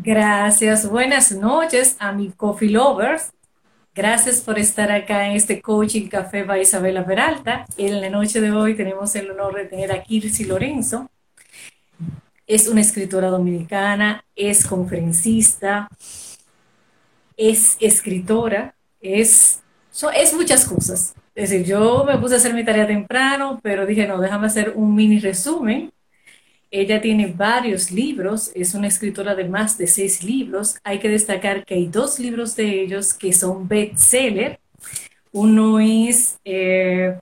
Gracias, buenas noches a mi coffee lovers. Gracias por estar acá en este Coaching Café by Isabela Peralta. En la noche de hoy tenemos el honor de tener a Kirsi Lorenzo. Es una escritora dominicana, es conferencista, es escritora, es, es muchas cosas. Es decir, yo me puse a hacer mi tarea temprano, pero dije, no, déjame hacer un mini resumen. Ella tiene varios libros, es una escritora de más de seis libros. Hay que destacar que hay dos libros de ellos que son bestseller. Uno es, eh,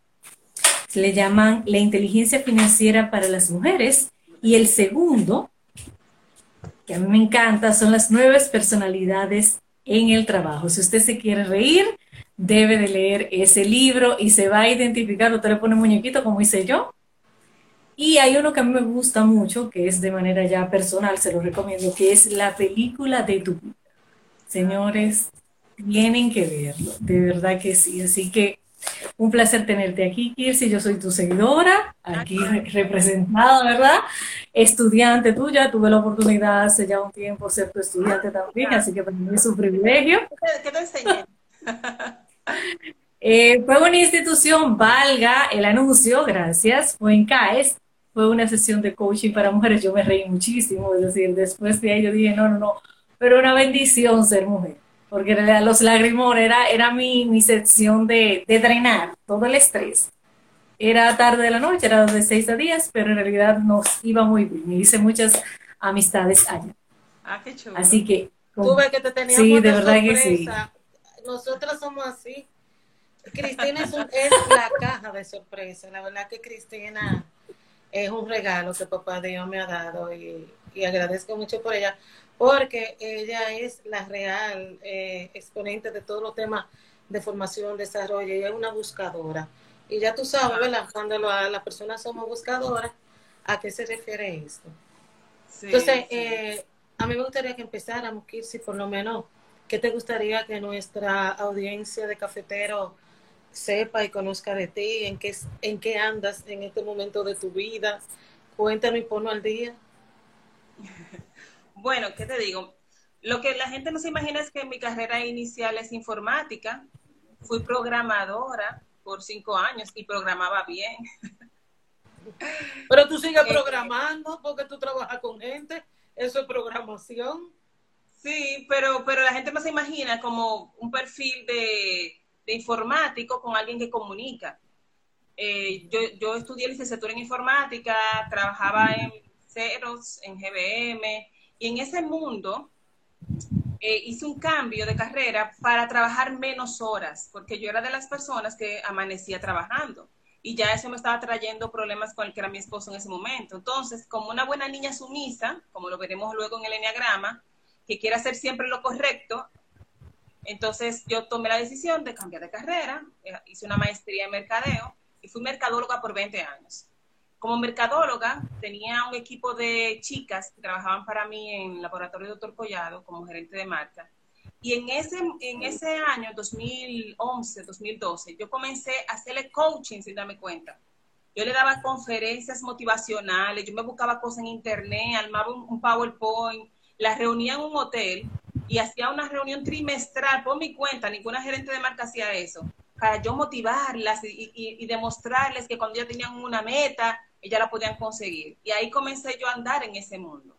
se le llaman La inteligencia financiera para las mujeres y el segundo, que a mí me encanta, son las nuevas personalidades en el trabajo. Si usted se quiere reír, debe de leer ese libro y se va a identificar, usted le pone muñequito como hice yo. Y hay uno que a mí me gusta mucho, que es de manera ya personal, se lo recomiendo, que es la película de tu vida. Señores, tienen que verlo, de verdad que sí. Así que un placer tenerte aquí, Kirsi. Yo soy tu seguidora, aquí representada, ¿verdad? Estudiante tuya. Tuve la oportunidad hace ya un tiempo ser tu estudiante también, así que para mí es un privilegio. ¿Qué te enseñé? Eh, fue una institución, valga el anuncio, gracias, fue en CAES, fue una sesión de coaching para mujeres, yo me reí muchísimo, es decir, después de ello dije, no, no, no, pero una bendición ser mujer porque los lagrimones era, era mi, mi sección de, de, drenar todo el estrés. Era tarde de la noche, era de 6 a 10, pero en realidad nos iba muy bien. Me hice muchas amistades allá. Ah, qué chulo. Así que... Tú ves que te teníamos sí, de verdad que sí. Nosotros somos así. Cristina es, es, la caja de sorpresa. La verdad que Cristina es un regalo que papá Dios me ha dado y, y agradezco mucho por ella porque ella es la real eh, exponente de todos los temas de formación, desarrollo, ella es una buscadora. Y ya tú sabes, ¿verdad? Cuando las personas somos buscadoras, ¿a qué se refiere esto? Entonces, Eh, a mí me gustaría que empezáramos, Kirsi, por lo menos, ¿qué te gustaría que nuestra audiencia de cafetero sepa y conozca de ti? ¿En qué, en qué andas en este momento de tu vida? Cuéntame y ponlo al día. Bueno, ¿qué te digo? Lo que la gente no se imagina es que mi carrera inicial es informática. Fui programadora por cinco años y programaba bien. Pero tú sigues eh, programando porque tú trabajas con gente. Eso es programación. Sí, pero, pero la gente no se imagina como un perfil de, informático con alguien que comunica. Eh, yo, yo estudié licenciatura en informática, trabajaba en Ceros, en GBM, y en ese mundo eh, hice un cambio de carrera para trabajar menos horas, porque yo era de las personas que amanecía trabajando y ya eso me estaba trayendo problemas con el que era mi esposo en ese momento. Entonces, como una buena niña sumisa, como lo veremos luego en el enneagrama, que quiere hacer siempre lo correcto, entonces yo tomé la decisión de cambiar de carrera, eh, hice una maestría en mercadeo y fui mercadóloga por 20 años como mercadóloga tenía un equipo de chicas que trabajaban para mí en el laboratorio de Doctor Collado como gerente de marca. Y en ese, en ese año, 2011, 2012, yo comencé a hacerle coaching sin darme cuenta. Yo le daba conferencias motivacionales, yo me buscaba cosas en internet, armaba un, PowerPoint, las reunía en un hotel y hacía una reunión trimestral por mi cuenta, ninguna gerente de marca hacía eso, para yo motivarlas y, demostrarles que cuando ya tenían una meta, ella la podían conseguir. Y ahí comencé yo a andar en ese mundo.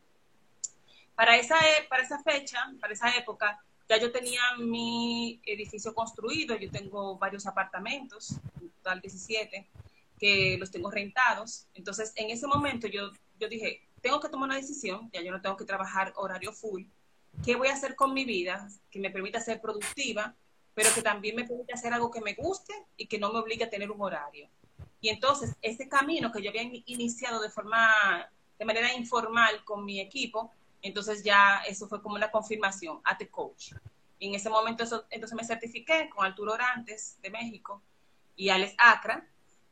Para esa, e, para esa fecha, para esa época, ya yo tenía mi edificio construido, yo tengo varios apartamentos, en total 17, que los tengo rentados. Entonces, en ese momento yo, yo dije, tengo que tomar una decisión, ya yo no tengo que trabajar horario full. ¿Qué voy a hacer con mi vida que me permita ser productiva, pero que también me permita hacer algo que me guste y que no me obligue a tener un horario? Y entonces, ese camino que yo había iniciado de forma, de manera informal con mi equipo, entonces ya eso fue como una confirmación, a coach. Y en ese momento, entonces me certifiqué con Arturo Orantes de México y Alex Acra.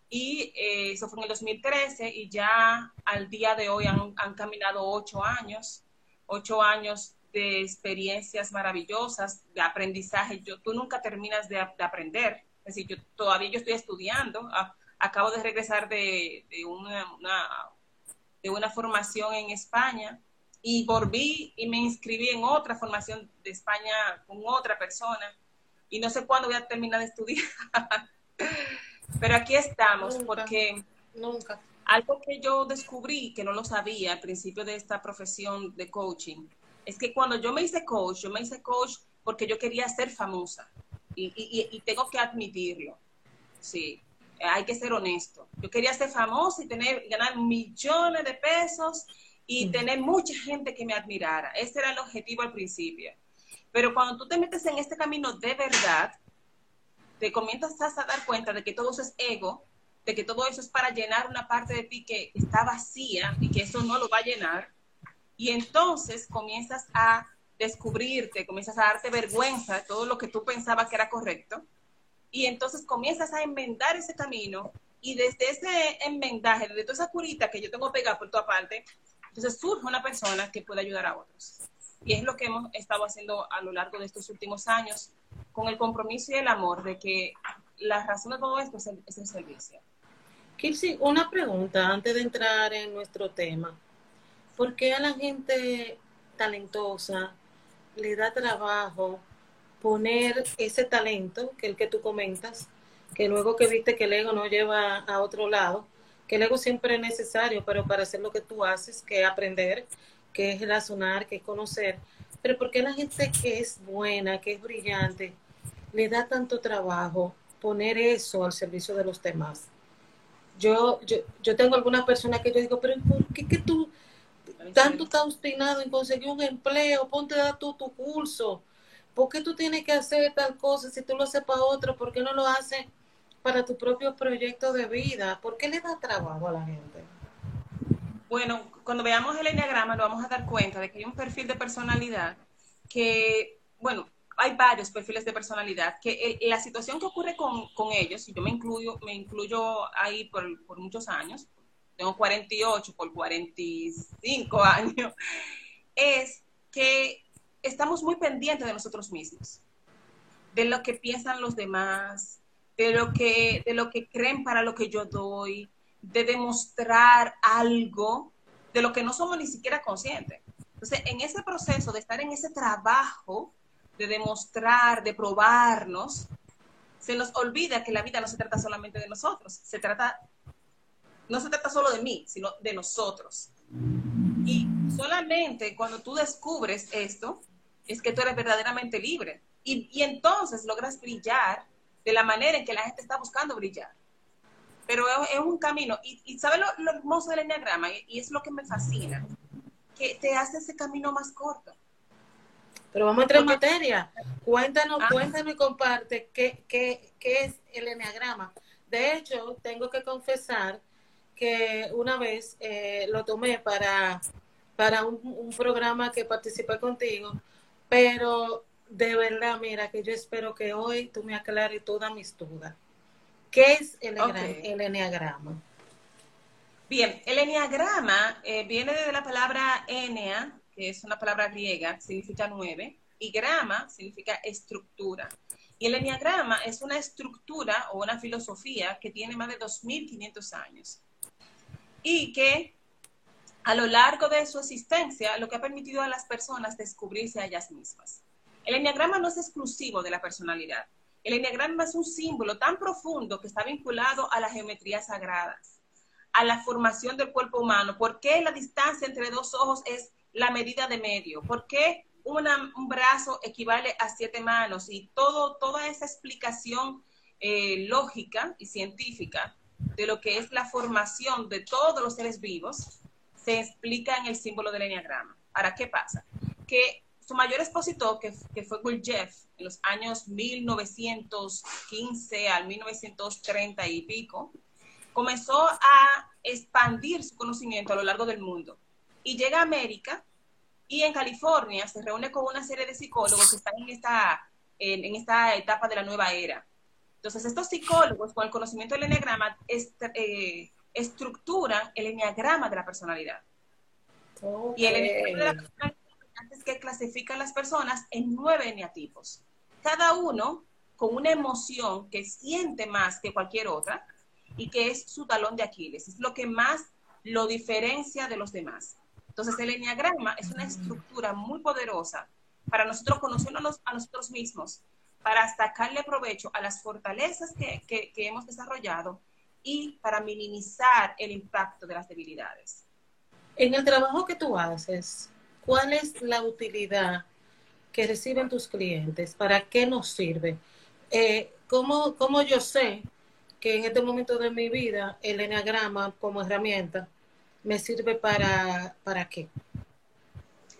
Y eh, eso fue en el 2013 y ya al día de hoy han, han caminado ocho años, ocho años de experiencias maravillosas, de aprendizaje. Yo, tú nunca terminas de, de aprender. Es decir, yo todavía yo estoy estudiando. Acabo de regresar de, una, de una formación en España y volví y me inscribí en otra formación de España con otra persona y no sé cuándo voy a terminar de estudiar. Pero aquí estamos porque Nunca. algo que yo descubrí que no lo sabía al principio de esta profesión de coaching es que cuando yo me hice coach, yo me hice coach porque yo quería ser famosa y, y- y tengo que admitirlo. Sí, hay que ser honesto. Yo quería ser famosa y tener ganar millones de pesos y tener mucha gente que me admirara. Ese era el objetivo al principio. Pero cuando tú te metes en este camino de verdad, te comienzas a dar cuenta de que todo eso es ego, de que todo eso es para llenar una parte de ti que está vacía y que eso no lo va a llenar. Y entonces comienzas a descubrirte, comienzas a darte vergüenza de todo lo que tú pensabas que era correcto. Y entonces comienzas a enmendar ese camino y desde ese enmendaje, desde toda esa curita que yo tengo pegada por toda parte, entonces surge una persona que puede ayudar a otros. Y es lo que hemos estado haciendo a lo largo de estos últimos años, con el compromiso y el amor de que la razón de todo esto es el, es el servicio. Kirsi, una pregunta antes de entrar en nuestro tema. ¿Por qué a la gente talentosa le da trabajo poner ese talento, que el que tú comentas, que luego que viste que el ego no lleva a otro lado, que el ego siempre es necesario, pero para hacer lo que tú haces, que es aprender, que es razonar, que es conocer. Pero ¿por qué la gente que es buena, que es brillante, le da tanto trabajo poner eso al servicio de los demás? Yo, yo, yo tengo algunas personas que yo digo, pero ¿por qué que tú tanto estás obstinado en conseguir un empleo? Ponte a dar tu curso. ¿Por qué tú tienes que hacer tal cosa si tú lo haces para otro? ¿Por qué no lo haces para tu propio proyecto de vida? ¿Por qué le da trabajo a la gente? Bueno, cuando veamos el enneagrama nos vamos a dar cuenta de que hay un perfil de personalidad que, bueno, hay varios perfiles de personalidad, que el- la situación que ocurre con, con ellos, y yo me incluyo, me incluyo ahí por, por muchos años, tengo 48 por 45 años, es que estamos muy pendientes de nosotros mismos, de lo que piensan los demás, de lo que, de lo que creen para lo que yo doy, de demostrar algo de lo que no somos ni siquiera conscientes. Entonces, en ese proceso de estar en ese trabajo, de demostrar, de probarnos, se nos olvida que la vida no se trata solamente de nosotros, se trata, no se trata solo de mí, sino de nosotros. Y solamente cuando tú descubres esto, es que tú eres verdaderamente libre. Y, y entonces logras brillar de la manera en que la gente está buscando brillar. Pero es, es un camino. Y, y ¿sabes lo, lo hermoso del enneagrama? Y, y es lo que me fascina, que te hace ese camino más corto. Pero vamos a entrar en materia. Cuéntanos, Ajá. cuéntanos y comparte qué, qué, qué es el enneagrama. De hecho, tengo que confesar que una vez eh, lo tomé para, para un, un programa que participé contigo, pero de verdad, mira, que yo espero que hoy tú me aclares todas mis dudas. ¿Qué es el, Ok. enneagrama? el enneagrama? Bien, el enneagrama eh, viene de la palabra ennea, que es una palabra griega, significa nueve, y grama significa estructura. Y el enneagrama es una estructura o una filosofía que tiene más de 2.500 años y que a lo largo de su existencia lo que ha permitido a las personas descubrirse a ellas mismas. El enneagrama no es exclusivo de la personalidad. El enneagrama es un símbolo tan profundo que está vinculado a las geometrías sagradas a la formación del cuerpo humano. ¿Por qué la distancia entre dos ojos es la medida de medio? ¿Por qué un brazo equivale a siete manos? Y todo, toda esa explicación eh, lógica y científica de lo que es la formación de todos los seres vivos se explica en el símbolo del enneagrama. Ahora, ¿qué pasa? Que su mayor expositor, que, que fue Jeff, en los años 1915 al 1930 y pico, comenzó a expandir su conocimiento a lo largo del mundo y llega a América y en California se reúne con una serie de psicólogos que están en esta, en esta etapa de la nueva era. Entonces, estos psicólogos con el conocimiento del enneagrama est eh, estructuran el enneagrama de la personalidad. Y el enneagrama de la personalidad es que clasifican las personas en nueve eneatipos. Cada uno con una emoción que siente más que cualquier otra y que es su talón de Aquiles. Es lo que más lo diferencia de los demás. Entonces, el enneagrama es una estructura muy poderosa para nosotros conocernos a nosotros mismos, para sacarle provecho a las fortalezas que, que, que hemos desarrollado y para minimizar el impacto de las debilidades. En el trabajo que tú haces, ¿cuál es la utilidad que reciben tus clientes? ¿Para qué nos sirve? Eh, ¿cómo, ¿Cómo yo sé que en este momento de mi vida el enneagrama como herramienta me sirve para, para qué?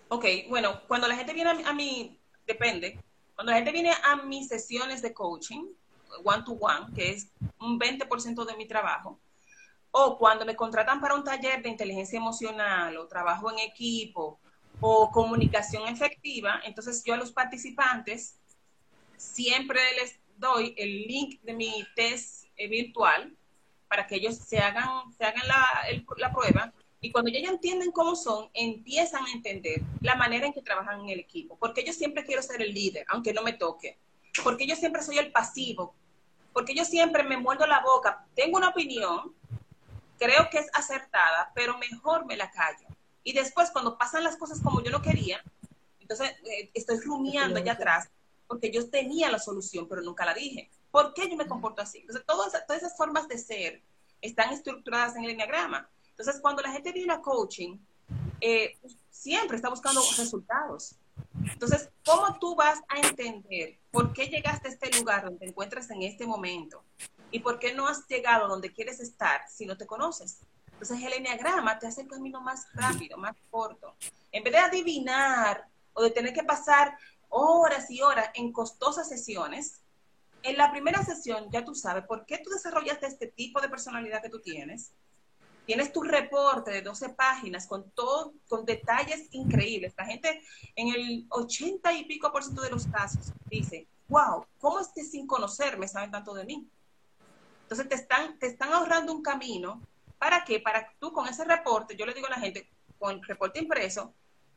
Ok, bueno, cuando la gente viene a mí, depende, cuando la gente viene a mis sesiones de coaching, one to one, que es un 20% de mi trabajo, o cuando me contratan para un taller de inteligencia emocional o trabajo en equipo o comunicación efectiva, entonces yo a los participantes siempre les doy el link de mi test eh, virtual para que ellos se hagan, se hagan la, la prueba y cuando ya entienden cómo son, empiezan a entender la manera en que trabajan en el equipo. Porque yo siempre quiero ser el líder, aunque no me toque. Porque yo siempre soy el pasivo. Porque yo siempre me muerdo la boca. Tengo una opinión, creo que es acertada, pero mejor me la callo. Y después, cuando pasan las cosas como yo no quería, entonces eh, estoy rumiando allá atrás, porque yo tenía la solución, pero nunca la dije. ¿Por qué yo me comporto así? Entonces, todas, todas esas formas de ser están estructuradas en el enneagrama. Entonces, cuando la gente viene a coaching, eh, siempre está buscando resultados. Entonces, ¿cómo tú vas a entender por qué llegaste a este lugar donde te encuentras en este momento? ¿Y por qué no has llegado donde quieres estar si no te conoces? Entonces el enneagrama te hace el camino más rápido, más corto. En vez de adivinar o de tener que pasar horas y horas en costosas sesiones, en la primera sesión ya tú sabes por qué tú desarrollaste este tipo de personalidad que tú tienes. Tienes tu reporte de 12 páginas con todo, con detalles increíbles. La gente en el 80 y pico por ciento de los casos dice, wow, ¿cómo es que sin conocerme saben tanto de mí? Entonces te están, te están ahorrando un camino. ¿Para qué? Para tú con ese reporte, yo le digo a la gente, con el reporte impreso,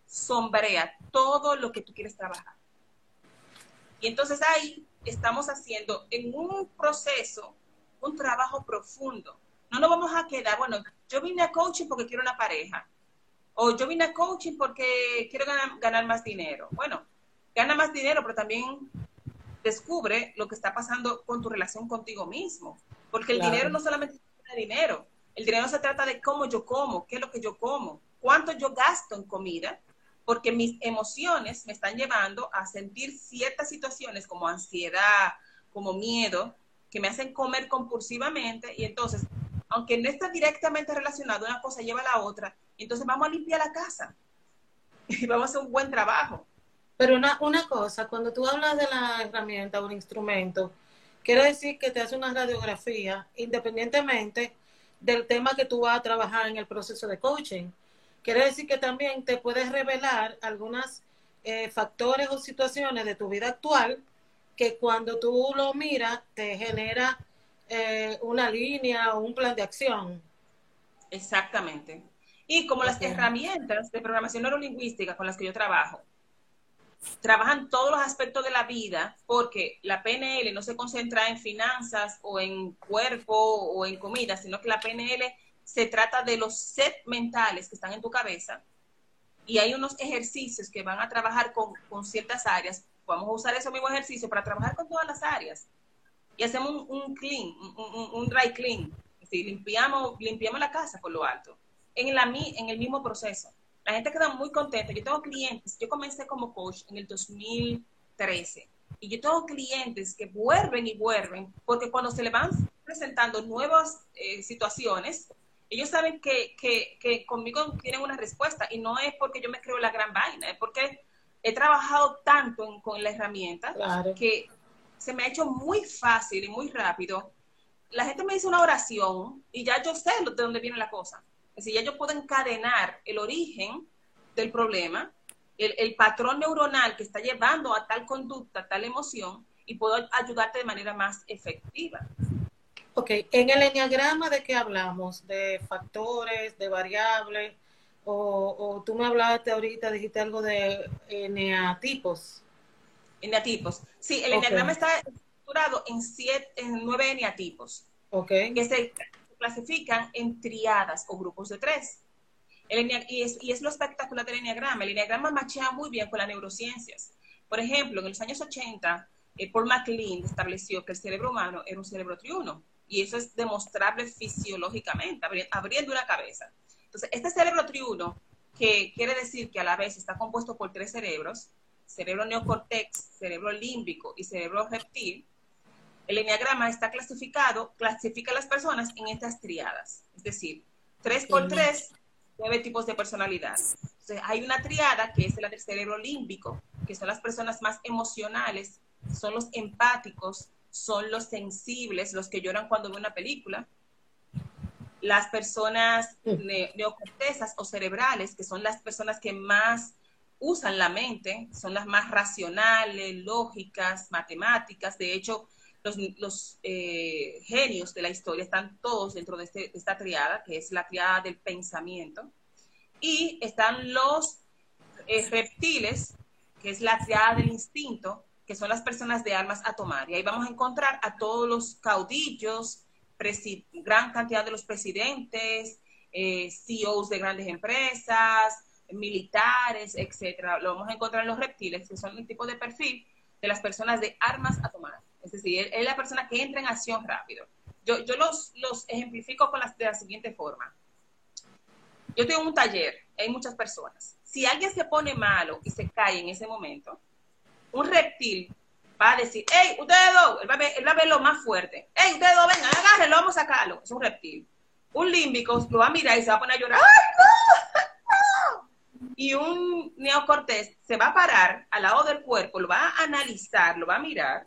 sombrea todo lo que tú quieres trabajar. Y entonces ahí estamos haciendo en un proceso un trabajo profundo. No nos vamos a quedar, bueno, yo vine a coaching porque quiero una pareja. O yo vine a coaching porque quiero ganar, ganar más dinero. Bueno, gana más dinero, pero también descubre lo que está pasando con tu relación contigo mismo. Porque el dinero no solamente es dinero, el dinero se trata de cómo yo como, qué es lo que yo como, cuánto yo gasto en comida, porque mis emociones me están llevando a sentir ciertas situaciones como ansiedad, como miedo, que me hacen comer compulsivamente y entonces, aunque no está directamente relacionado, una cosa lleva a la otra, entonces vamos a limpiar la casa y vamos a hacer un buen trabajo. Pero una, cosa, cuando tú hablas de la herramienta o un instrumento, Quiere decir que te hace una radiografía independientemente del tema que tú vas a trabajar en el proceso de coaching. Quiere decir que también te puedes revelar algunos eh, factores o situaciones de tu vida actual que cuando tú lo miras te genera eh, una línea o un plan de acción. Exactamente. Y como las herramientas de programación neurolingüística con las que yo trabajo, trabajan todos los aspectos de la vida porque la PNL no se concentra en finanzas o en cuerpo o en comida, sino que la PNL se trata de los set mentales que están en tu cabeza y hay unos ejercicios que van a trabajar con, ciertas áreas. Vamos a usar ese mismo ejercicio para trabajar con todas las áreas. Y hacemos un, clean, un, dry clean. Decir, limpiamos, limpiamos la casa por lo alto. En, la, en el mismo proceso la gente queda muy contenta. Yo tengo clientes, yo comencé como coach en el 2013 y yo tengo clientes que vuelven y vuelven porque cuando se le van presentando nuevas eh, situaciones, ellos saben que, que, que, conmigo tienen una respuesta y no es porque yo me creo la gran vaina, es porque he trabajado tanto con la herramienta que se me ha hecho muy fácil y muy rápido. La gente me dice una oración y ya yo sé de dónde viene la cosa. Es decir, ya yo puedo encadenar el origen del problema, el, patrón neuronal que está llevando a tal conducta, a tal emoción, y puedo ayudarte de manera más efectiva. Ok, en el enneagrama de qué hablamos? ¿De factores, de variables? O, tú me hablaste ahorita, dijiste algo de eneatipos. Eneatipos. Sí, el enneagrama está estructurado en, siete, en nueve eneatipos. Ok. Que se clasifican en triadas o grupos de tres. y, es, y es lo espectacular del enneagrama. El enneagrama machea muy bien con las neurociencias. Por ejemplo, en los años 80, eh, Paul MacLean estableció que el cerebro humano era un cerebro triuno. Y eso es demostrable fisiológicamente, abriendo una cabeza. Entonces, este cerebro triuno, que quiere decir que a la vez está compuesto por tres cerebros, cerebro neocortex, cerebro límbico y cerebro reptil, el enneagrama está clasificado, clasifica a las personas en estas triadas. Es decir, tres por tres, nueve tipos de personalidad. Entonces, hay una triada que es la del cerebro límbico, que son las personas más emocionales, son los empáticos, son los sensibles, los que lloran cuando ven una película. Las personas neocortesas o cerebrales, que son las personas que más usan la mente, son las más racionales, lógicas, matemáticas. De hecho, los, eh, genios de la historia están todos dentro de, este, esta triada, que es la triada del pensamiento. Y están los eh, reptiles, que es la triada del instinto, que son las personas de armas a tomar. Y ahí vamos a encontrar a todos los caudillos, gran cantidad de los presidentes, eh, CEOs de grandes empresas, militares, etcétera. Lo vamos a encontrar en los reptiles, que son el tipo de perfil de las personas de armas a tomar. Es decir, es la persona que entra en acción rápido. Yo, yo los, los ejemplifico con las, de la siguiente forma. Yo tengo un taller, hay muchas personas. Si alguien se pone malo y se cae en ese momento, un reptil va a decir, hey, ustedes dos, él va, a ver, él va a ver lo más fuerte. Hey, ustedes dos, vengan, agárrenlo, vamos a sacarlo. Es un reptil. Un límbico lo va a mirar y se va a poner a llorar. ¡Ay, no! Y un neocortés se va a parar al lado del cuerpo, lo va a analizar, lo va a mirar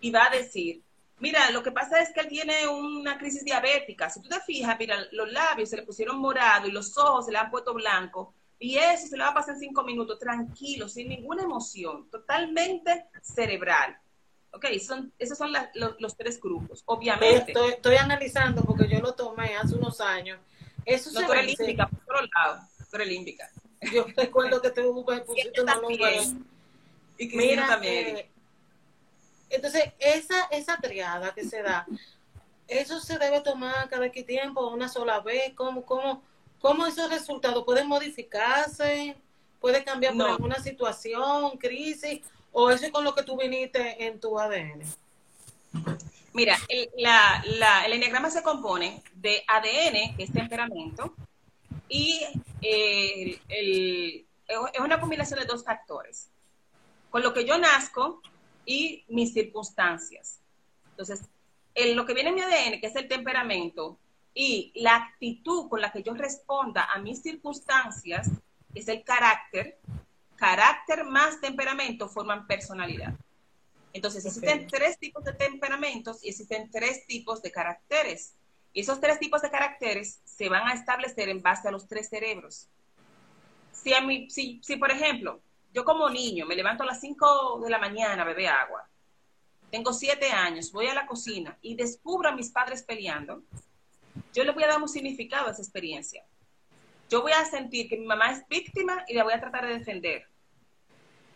y va a decir, mira, lo que pasa es que él tiene una crisis diabética. Si tú te fijas, mira, los labios se le pusieron morado y los ojos se le han puesto blanco y eso se le va a pasar en cinco minutos, tranquilo, sin ninguna emoción, totalmente cerebral. Ok, son, esos son los, tres grupos, obviamente. Estoy, analizando porque yo lo tomé hace unos años. Eso no, se límbica, por otro lado, tú límbica. Yo recuerdo que te pusiste una Y que Mira, también. Eh, entonces, esa, esa triada que se da, ¿eso se debe tomar cada qué tiempo, una sola vez? ¿Cómo, cómo, ¿Cómo esos resultados pueden modificarse? ¿Puede cambiar por alguna situación, crisis? ¿O eso es con lo que tú viniste en tu ADN? Mira, el, la, la, el enneagrama se compone de ADN, que es temperamento, y eh, el, es una combinación de dos factores. Con lo que yo nazco y mis circunstancias. Entonces, en lo que viene en mi ADN, que es el temperamento, y la actitud con la que yo responda a mis circunstancias es el carácter. Carácter más temperamento forman personalidad. Entonces, existen tres tipos de temperamentos y existen tres tipos de caracteres. Y esos tres tipos de caracteres se van a establecer en base a los tres cerebros. Si, a mí, si, si por ejemplo, yo como niño me levanto a las 5 de la mañana a beber agua, tengo siete años, voy a la cocina y descubro a mis padres peleando, yo le voy a dar un significado a esa experiencia. Yo voy a sentir que mi mamá es víctima y la voy a tratar de defender.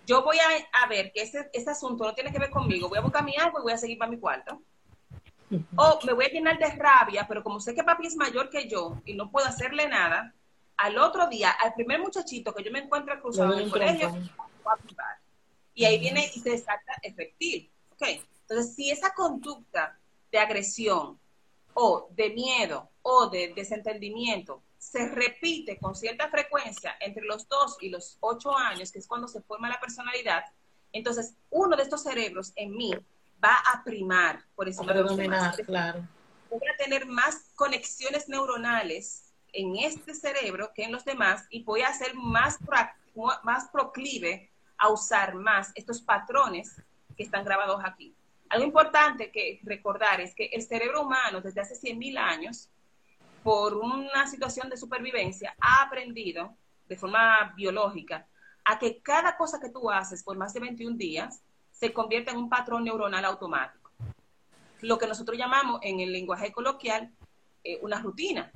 Yo voy a, ver que ese, asunto no tiene que ver conmigo. Voy a buscar mi agua y voy a seguir para mi cuarto. O me voy a llenar de rabia, pero como sé que papi es mayor que yo y no puedo hacerle nada, al otro día, al primer muchachito que yo me encuentro cruzado en el colegio, voy a Y ahí viene y se desata el reptil. Entonces, si esa conducta de agresión o de miedo o de desentendimiento se repite con cierta frecuencia entre los dos y los ocho años, que es cuando se forma la personalidad, entonces uno de estos cerebros en mí va a primar por encima de los demás. Claro. Voy a tener más conexiones neuronales en este cerebro que en los demás y voy a ser más, más proclive a usar más estos patrones que están grabados aquí. Algo importante que recordar es que el cerebro humano desde hace 100.000 años, por una situación de supervivencia, ha aprendido de forma biológica a que cada cosa que tú haces por más de 21 días se convierte en un patrón neuronal automático. Lo que nosotros llamamos en el lenguaje coloquial eh, una rutina.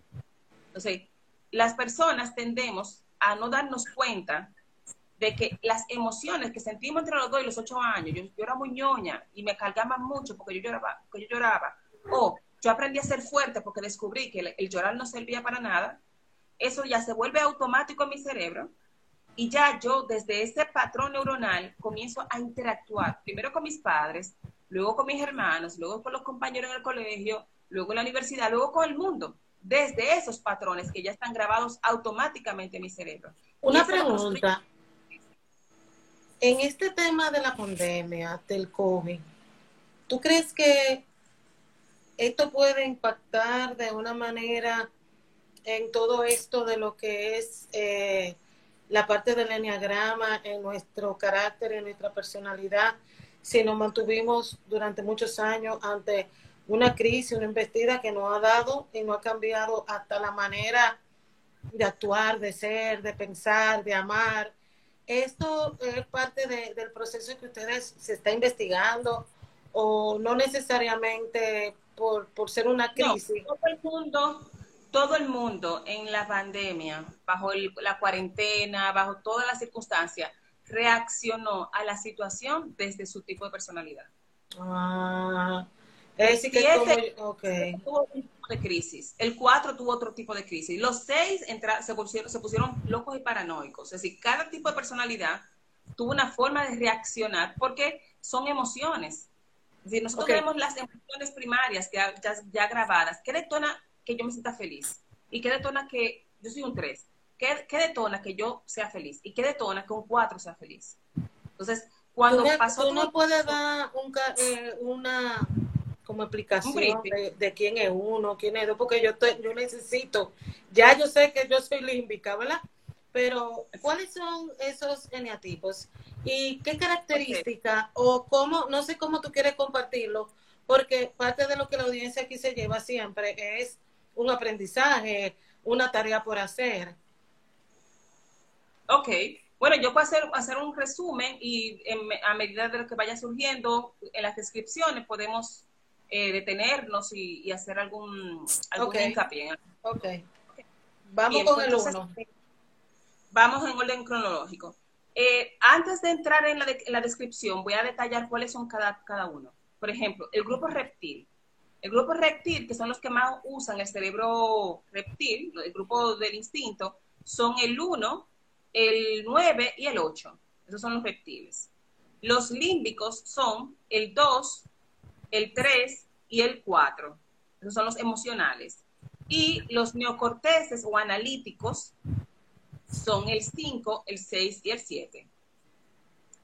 Entonces, las personas tendemos a no darnos cuenta de que las emociones que sentimos entre los dos y los ocho años, yo, era muy ñoña y me cargaba mucho porque yo lloraba, porque yo lloraba, o yo aprendí a ser fuerte porque descubrí que el, llorar no servía para nada, eso ya se vuelve automático en mi cerebro y ya yo desde ese patrón neuronal comienzo a interactuar, primero con mis padres, luego con mis hermanos, luego con los compañeros en el colegio, luego en la universidad, luego con el mundo, desde esos patrones que ya están grabados automáticamente en mi cerebro. Una pregunta. En este tema de la pandemia, del COVID, ¿tú crees que esto puede impactar de una manera en todo esto de lo que es eh, la parte del enneagrama, en nuestro carácter, en nuestra personalidad, si nos mantuvimos durante muchos años ante una crisis, una investida que nos ha dado y no ha cambiado hasta la manera de actuar, de ser, de pensar, de amar. Esto es parte del proceso que ustedes se está investigando o no necesariamente por, por ser una crisis. todo el mundo, todo el mundo en la pandemia, bajo la cuarentena, bajo todas las circunstancias, reaccionó a la situación desde su tipo de personalidad. Ah, es que okay. tuvo un tipo de crisis. El 4 tuvo otro tipo de crisis. Los 6 se, pusieron, se pusieron locos y paranoicos. Es decir, cada tipo de personalidad tuvo una forma de reaccionar porque son emociones. Es decir, nosotros tenemos las emociones primarias ya, ya, grabadas. ¿Qué detona que yo me sienta feliz? ¿Y qué detona que yo soy un 3? ¿Qué, ¿Qué, detona que yo sea feliz? ¿Y qué detona que un 4 sea feliz? Entonces, cuando pasó... Tú no puedes dar un, eh, una como explicación de, quién es uno, quién es dos, porque yo, yo necesito, ya yo sé que yo soy límbica, ¿verdad? Pero, ¿cuáles son esos eneatipos? ¿Y qué características o cómo, no sé cómo tú quieres compartirlo, porque parte de lo que la audiencia aquí se lleva siempre es un aprendizaje, una tarea por hacer. Ok, bueno, yo puedo hacer, hacer un resumen y a medida de lo que vaya surgiendo en las descripciones podemos eh, detenernos y, hacer algún, algún hincapié. Ok. Vamos con el uno. Vamos en orden cronológico. Eh, antes de entrar en la, la, descripción, voy a detallar cuáles son cada, cada uno. Por ejemplo, el grupo reptil. El grupo reptil, que son los que más usan el cerebro reptil, el grupo del instinto, son el 1, el 9 y el 8. Esos son los reptiles. Los límbicos son el 2, el 3 y el 4. Esos son los emocionales. Y los neocorteses o analíticos son el 5, el 6 y el 7.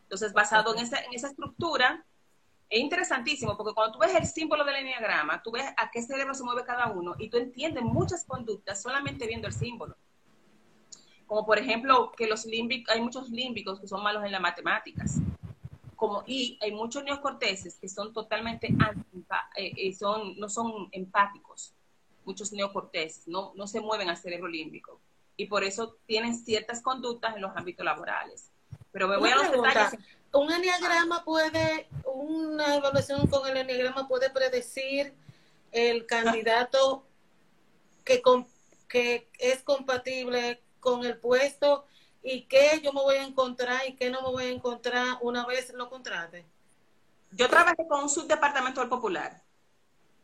Entonces, basado en esa, en esa estructura, es interesantísimo porque cuando tú ves el símbolo del enneagrama, tú ves a qué cerebro se mueve cada uno y tú entiendes muchas conductas solamente viendo el símbolo. Como por ejemplo, que los límbicos, hay muchos límbicos que son malos en las matemáticas como y hay muchos neocorteses que son totalmente eh, eh, son, no son empáticos, muchos neocorteses, no, no se mueven al cerebro límbico y por eso tienen ciertas conductas en los ámbitos laborales. Pero me voy a los detalles. ¿Un enneagrama puede, una evaluación con el enneagrama puede predecir el candidato que, que es compatible con el puesto y qué yo me voy a encontrar y qué no me voy a encontrar una vez lo contrate. Yo trabajé con un subdepartamento del Popular.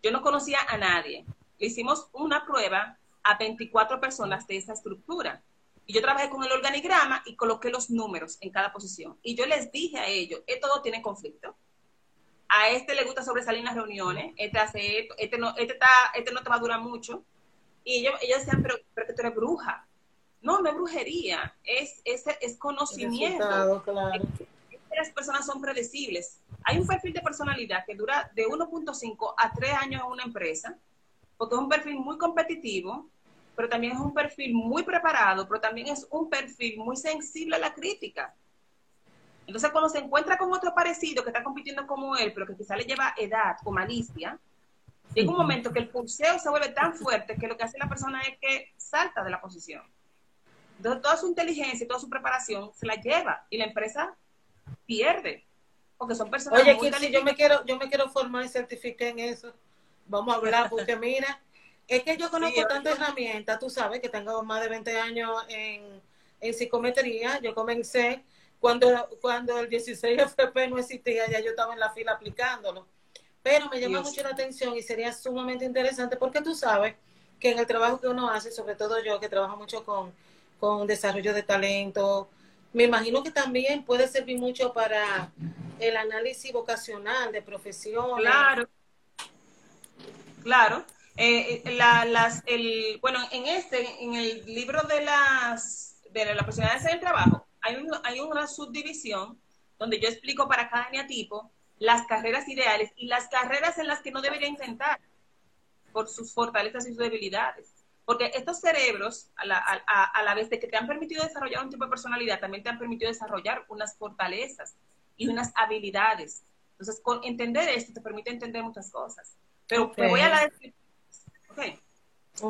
Yo no conocía a nadie. Le hicimos una prueba a 24 personas de esa estructura. Y yo trabajé con el organigrama y coloqué los números en cada posición. Y yo les dije a ellos, esto no tiene conflicto. A este le gusta sobresalir en las reuniones, este hace esto, este no, este, está, este no te va a durar mucho. Y ellos, ellos decían, pero, pero que tú eres bruja. No, no es brujería, es, es, es conocimiento. Las personas son predecibles. Hay un perfil de personalidad que dura de 1.5 a 3 años en una empresa, porque es un perfil muy competitivo, pero también es un perfil muy preparado, pero también es un perfil muy sensible a la crítica. Entonces, cuando se encuentra con otro parecido que está compitiendo como él, pero que quizá le lleva edad o malicia, llega un momento que el pulseo se vuelve tan fuerte que lo que hace la persona es que salta de la posición. Entonces, toda su inteligencia y toda su preparación se la lleva y la empresa pierde. Porque son personas Oye, muy yo me quiero, yo me quiero formar y certificar en eso. Vamos a hablar, porque mira, es que yo conozco tantas herramientas, tú sabes que tengo más de 20 años en, en psicometría, yo comencé cuando, cuando el 16 FP no existía, ya yo estaba en la fila aplicándolo. Pero me llama mucho la atención y sería sumamente interesante porque tú sabes que en el trabajo que uno hace, sobre todo yo que trabajo mucho con, con desarrollo de talento, me imagino que también puede servir mucho para el análisis vocacional de profesión. Claro, claro. Eh, la, las, el, bueno, en este, en el libro de las de la personalidad del trabajo, hay, un, hay una subdivisión donde yo explico para cada eneatipo las carreras ideales y las carreras en las que no debería intentar por sus fortalezas y sus debilidades. Porque estos cerebros, a la, a, a la vez de que te han permitido desarrollar un tipo de personalidad, también te han permitido desarrollar unas fortalezas y unas habilidades. Entonces, con entender esto te permite entender muchas cosas. Pero okay. me voy a la descripción. Okay.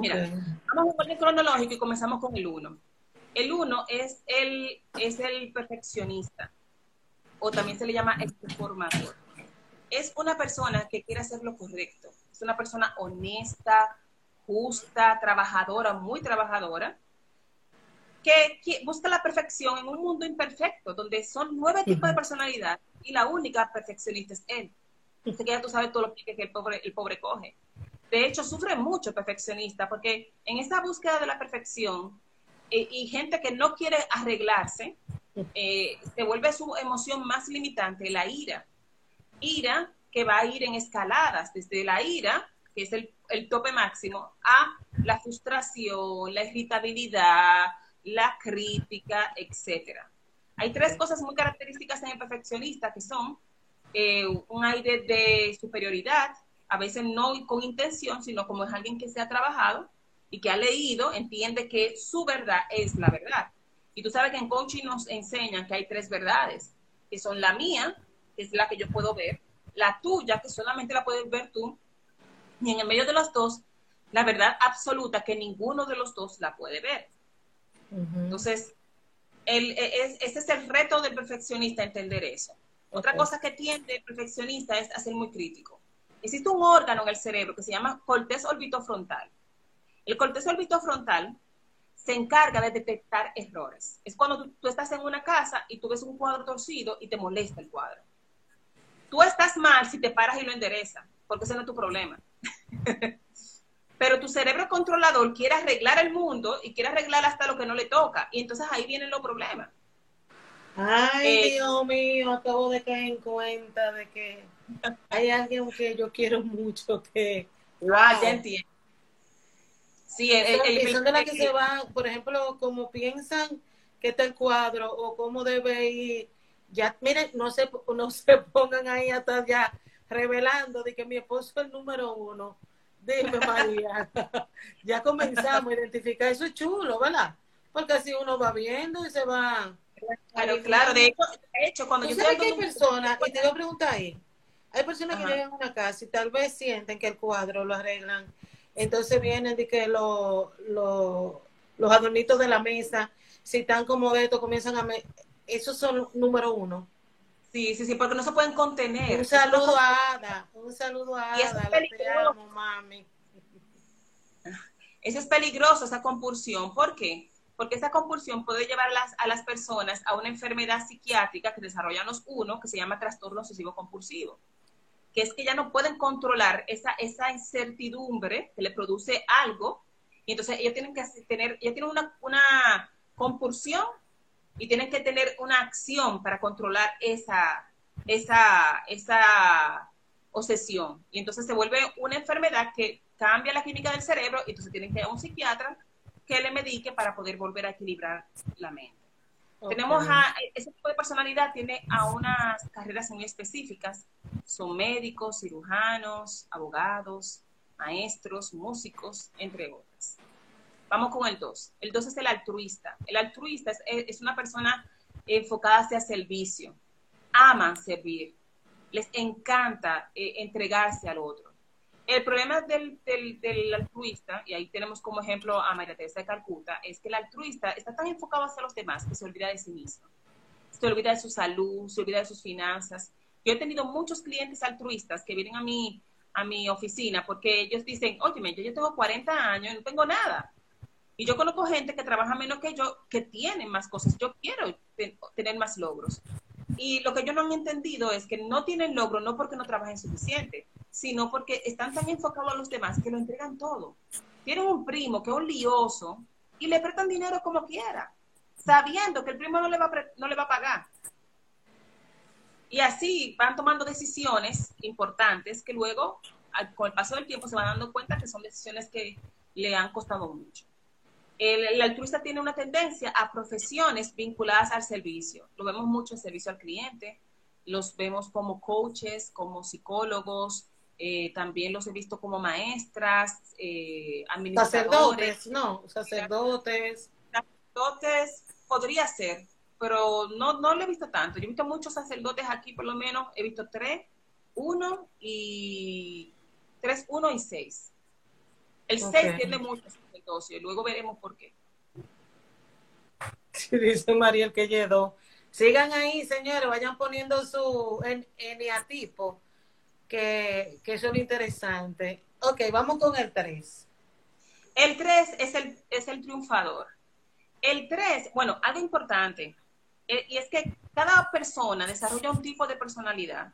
Mira, vamos a un orden cronológico y comenzamos con el 1. El 1 es el, es el perfeccionista, o también se le llama formador. Es una persona que quiere hacer lo correcto. Es una persona honesta, justa, trabajadora, muy trabajadora, que, que, busca la perfección en un mundo imperfecto, donde son nueve tipos de personalidad y la única perfeccionista es él. Así que ya tú sabes todo lo que el pobre, el pobre coge. De hecho, sufre mucho perfeccionista, porque en esa búsqueda de la perfección eh, y gente que no quiere arreglarse, eh, se vuelve su emoción más limitante, la ira. Ira que va a ir en escaladas, desde la ira, que es el, el tope máximo, a la frustración, la irritabilidad, la crítica, etcétera. Hay tres cosas muy características en el perfeccionista que son eh, un aire de superioridad, a veces no con intención, sino como es alguien que se ha trabajado y que ha leído, entiende que su verdad es la verdad. Y tú sabes que en coaching nos enseñan que hay tres verdades, que son la mía, que es la que yo puedo ver, la tuya, que solamente la puedes ver tú, y en el medio de los dos, la verdad absoluta, que ninguno de los dos la puede ver. Entonces, el, e, es, ese es el reto del perfeccionista, entender eso. Otra okay. cosa que tiende el perfeccionista es hacer muy crítico. Existe un órgano en el cerebro que se llama corteza orbitofrontal. El corteza orbitofrontal se encarga de detectar errores. Es cuando tú, tú, estás en una casa y tú ves un cuadro torcido y te molesta el cuadro. Tú estás mal si te paras y lo enderezas, porque ese no es tu problema. Pero tu cerebro controlador quiere arreglar el mundo y quiere arreglar hasta lo que no le toca. Y entonces ahí vienen los problemas. Ay, eh, Dios mío, acabo de caer en cuenta de que hay alguien que yo quiero mucho que... Ah, ya entiendo. Sí, el, el, el, son de las que se van, por ejemplo, como piensan que está el cuadro o cómo debe ir. Ya, miren, no se, no se pongan ahí hasta ya revelando de que mi esposo es el número uno Dime, María. ya comenzamos a identificar. Eso es chulo, ¿verdad? Porque así uno va viendo y se va. Claro, claro. De hecho, de hecho cuando yo sabes que hay personas, y te voy a preguntar ahí, hay personas Ajá. que llegan a una casa y tal vez sienten que el cuadro lo arreglan, entonces vienen de que lo, lo, los adornitos de la mesa, si están como de esto, comienzan a... Me... Esos son número uno. Sí, sí, sí, porque no se pueden contener. Un saludo a Ada, un saludo a Ada, te amo, mami. Eso es peligroso, esa compulsión. ¿Por qué? Porque esa compulsión puede llevar las, a las personas a una enfermedad psiquiátrica que desarrollan los uno, que se llama trastorno obsesivo compulsivo, que es que ya no pueden controlar esa, esa incertidumbre que le produce algo, y entonces ellos tienen que tener, ellos tienen una, una compulsión y tienen que tener una acción para controlar esa, esa, esa obsesión. Y entonces se vuelve una enfermedad que cambia la química del cerebro y entonces tienen que ir a un psiquiatra que le medique para poder volver a equilibrar la mente. Okay. Tenemos a, ese tipo de personalidad tiene a unas carreras muy específicas. Son médicos, cirujanos, abogados, maestros, músicos, entre otras. Vamos con el 2. El 2 es el altruista. El altruista es, es una persona enfocada hacia servicio. Aman servir. Les encanta eh, entregarse al otro. El problema del, altruista, y ahí tenemos como ejemplo a María Teresa de Calcuta, es que el altruista está tan enfocado hacia los demás que se olvida de sí mismo. Se olvida de su salud, se olvida de sus finanzas. Yo he tenido muchos clientes altruistas que vienen a mi, a mi oficina porque ellos dicen, oye, yo, yo tengo 40 años y no tengo nada. Y yo conozco gente que trabaja menos que yo, que tienen más cosas. Yo quiero tener más logros. Y lo que ellos no han entendido es que no tienen logro no porque no trabajen suficiente, sino porque están tan enfocados a los demás que lo entregan todo. tienen un primo que es un lioso y le prestan dinero como quiera, sabiendo que el primo no le va a, no le va a pagar. Y así van tomando decisiones importantes que luego, con el paso del tiempo, se van dando cuenta que son decisiones que le han costado mucho. El, altruista tiene una tendencia a profesiones vinculadas al servicio. Lo vemos mucho en servicio al cliente, los vemos como coaches, como psicólogos, eh, también los he visto como maestras, eh, administradores. Sacerdotes, no, sacerdotes. Sacerdotes podría ser, pero no, no lo he visto tanto. Yo he visto muchos sacerdotes aquí, por lo menos, he visto tres, uno y tres, uno y seis. El seis tiene mucho sacerdocio, luego veremos por qué. dice Mariel que llegó. Sigan ahí, señores, vayan poniendo su eneatipo, que, que eso es lo interesante. Ok, vamos con el 3. El 3 es el, es el triunfador. El 3, bueno, algo importante, eh, y es que cada persona desarrolla un tipo de personalidad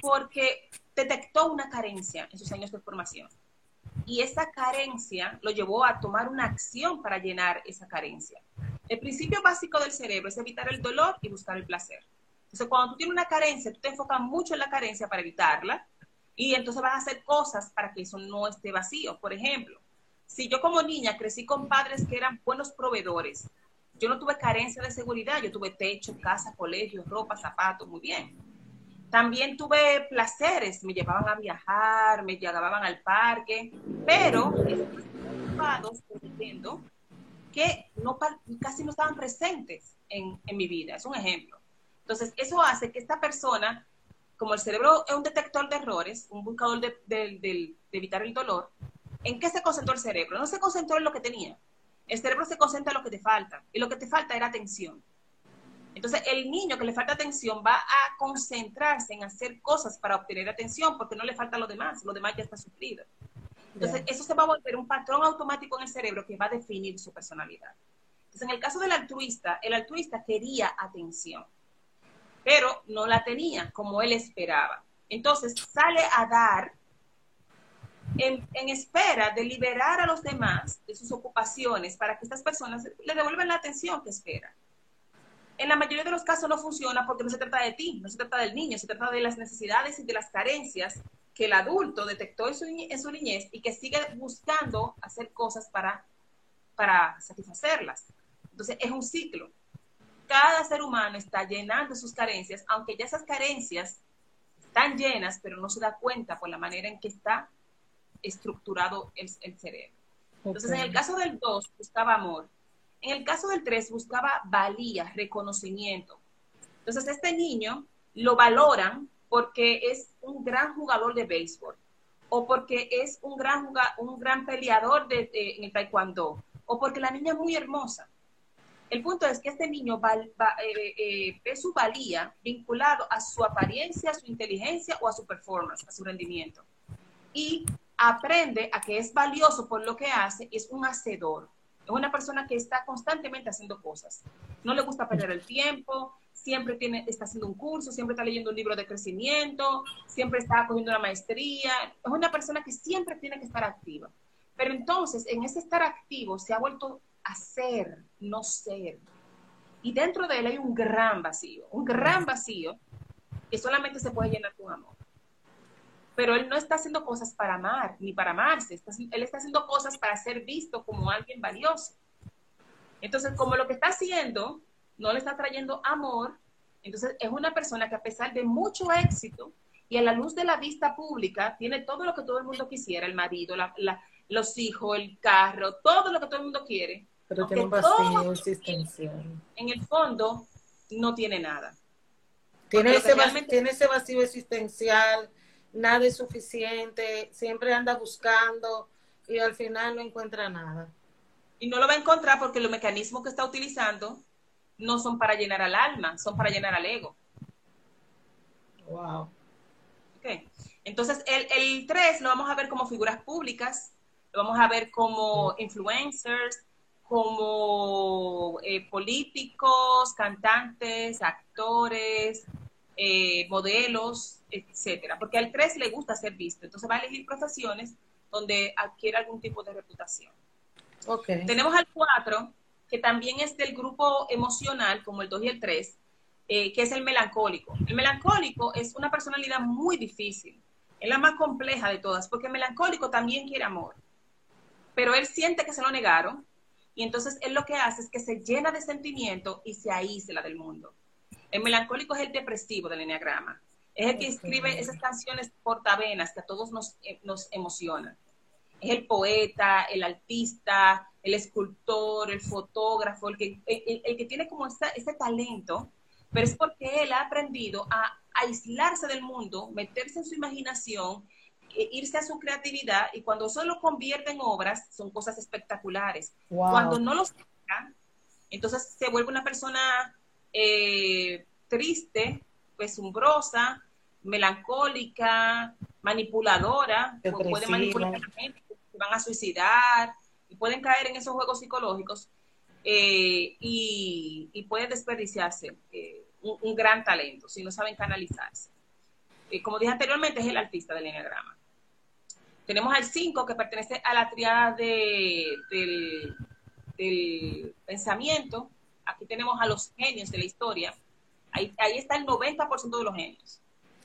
porque detectó una carencia en sus años de formación. Y esa carencia lo llevó a tomar una acción para llenar esa carencia. El principio básico del cerebro es evitar el dolor y buscar el placer. Entonces, cuando tú tienes una carencia, tú te enfocas mucho en la carencia para evitarla y entonces vas a hacer cosas para que eso no esté vacío. Por ejemplo, si yo como niña crecí con padres que eran buenos proveedores, yo no tuve carencia de seguridad, yo tuve techo, casa, colegio, ropa, zapatos, muy bien. También tuve placeres, me llevaban a viajar, me llevaban al parque, pero ocupados que casi no estaban presentes en, en mi vida. Es un ejemplo. Entonces, eso hace que esta persona, como el cerebro es un detector de errores, un buscador de, de, evitar el dolor, ¿en qué se concentró el cerebro? No se concentró en lo que tenía. El cerebro se concentra en lo que te falta. Y lo que te falta era atención. Entonces, el niño que le falta atención va a concentrarse en hacer cosas para obtener atención porque no le falta lo demás. Lo demás ya está sufrido. Entonces, eso se va a volver un patrón automático en el cerebro que va a definir su personalidad. Entonces, en el caso del altruista, el altruista quería atención, pero no la tenía como él esperaba. Entonces, sale a dar en, en, espera de liberar a los demás de sus ocupaciones para que estas personas le devuelvan la atención que espera. En la mayoría de los casos no funciona porque no se trata de ti, no se trata del niño, se trata de las necesidades y de las carencias que el adulto detectó en su, niñez y que sigue buscando hacer cosas para, para satisfacerlas. Entonces, es un ciclo. Cada ser humano está llenando sus carencias, aunque ya esas carencias están llenas, pero no se da cuenta por la manera en que está estructurado el, cerebro. Entonces, en el caso del 2, buscaba amor. En el caso del 3, buscaba valía, reconocimiento. Entonces, este niño lo valoran porque es un gran jugador de béisbol, o porque es un gran, un gran peleador de, en el taekwondo, o porque la niña es muy hermosa. El punto es que este niño eh, eh, ve su valía vinculado a su apariencia, a su inteligencia o a su performance, a su rendimiento. Y aprende a que es valioso por lo que hace, es un hacedor. Es una persona que está constantemente haciendo cosas. No le gusta perder el tiempo, siempre tiene, está haciendo un curso, siempre está leyendo un libro de crecimiento, siempre está cogiendo una maestría. Es una persona que siempre tiene que estar activa. Pero entonces, en ese estar activo, se ha vuelto a ser, no ser. Y dentro de él hay un gran vacío, un gran vacío que solamente se puede llenar con amor. Pero él no está haciendo cosas para amar, ni para amarse. él está haciendo cosas para ser visto como alguien valioso. Entonces, como lo que está haciendo no le está trayendo amor, entonces es una persona que a pesar de mucho éxito y a la luz de la vista pública, tiene todo lo que todo el mundo quisiera, el marido, los hijos, el carro, todo lo que todo el mundo quiere. Pero tiene un vacío existencial. En el fondo, no tiene nada. Tiene ese, tiene ese vacío existencial, nada es suficiente, siempre anda buscando y al final no encuentra nada. Y no lo va a encontrar porque los mecanismos que está utilizando no son para llenar al alma, son para llenar al ego. Wow. Okay. Entonces, el, el 3 lo vamos a ver como figuras públicas, lo vamos a ver como influencers, como eh, políticos, cantantes, actores, eh, modelos, etcétera. Porque al 3 le gusta ser visto. Entonces va a elegir profesiones donde adquiere algún tipo de reputación. Okay. Tenemos al 4, que también es del grupo emocional, como el 2 y el 3, eh, que es el melancólico. El melancólico es una personalidad muy difícil, es la más compleja de todas, porque el melancólico también quiere amor, pero él siente que se lo negaron, y entonces él lo que hace es que se llena de sentimiento y se aísla del mundo. El melancólico es el depresivo del enneagrama. Es el que escribe esas canciones portavenas que a todos nos, eh, nos emocionan. Es el poeta, el artista, el escultor, el fotógrafo, el que, el, el que tiene como esa, ese talento, pero es porque él ha aprendido a aislarse del mundo, meterse en su imaginación, irse a su creatividad y cuando eso lo convierte en obras, son cosas espectaculares. Wow. Cuando no los saca, entonces se vuelve una persona eh, triste, pesumbrosa, melancólica, manipuladora, o puede Depresiva. manipular a la gente, se van a suicidar y pueden caer en esos juegos psicológicos eh, y, y puede desperdiciarse eh, un, un gran talento si no saben canalizarse. Eh, como dije anteriormente, es el artista del enneagrama. Tenemos al 5 que pertenece a la triada de, del, del pensamiento. Aquí tenemos a los genios de la historia. Ahí, ahí está el 90% de los genios.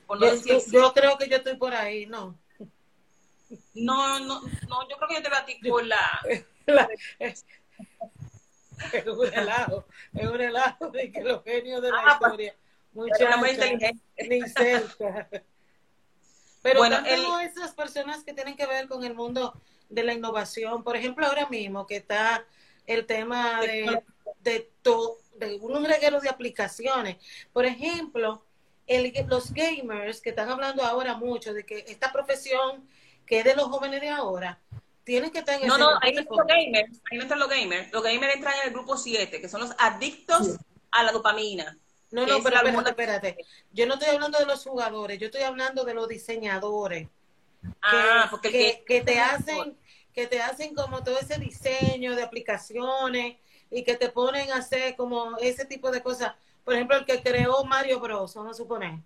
Por no Yo, decir yo- creo que yo estoy por ahí, no. No, no, no, yo creo que yo te batí por la... La- es, es un relajo, es un relajo de que los genios de la Ah, pues, historia, inteligente. ni cerca. Pero Bueno, tanto esas personas que tienen que ver con el mundo de la innovación, por ejemplo, ahora mismo que está el tema de, de, to- de un reguero de aplicaciones. Por ejemplo, el, los gamers que están hablando ahora mucho de que esta profesión que es de los jóvenes de ahora, tienen que estar en No, ese no, ahí no están los gamers, ahí no están los gamers. Los gamers entran en el grupo 7, que son los adictos a la dopamina. No, no, pero espérate, espérate. Yo no estoy hablando de los jugadores, yo estoy hablando de los diseñadores. Ah, que, porque que, que- que te hacen que te hacen como todo ese diseño de aplicaciones y que te ponen a hacer como ese tipo de cosas. Por ejemplo, el que creó Mario Bros, vamos a suponer.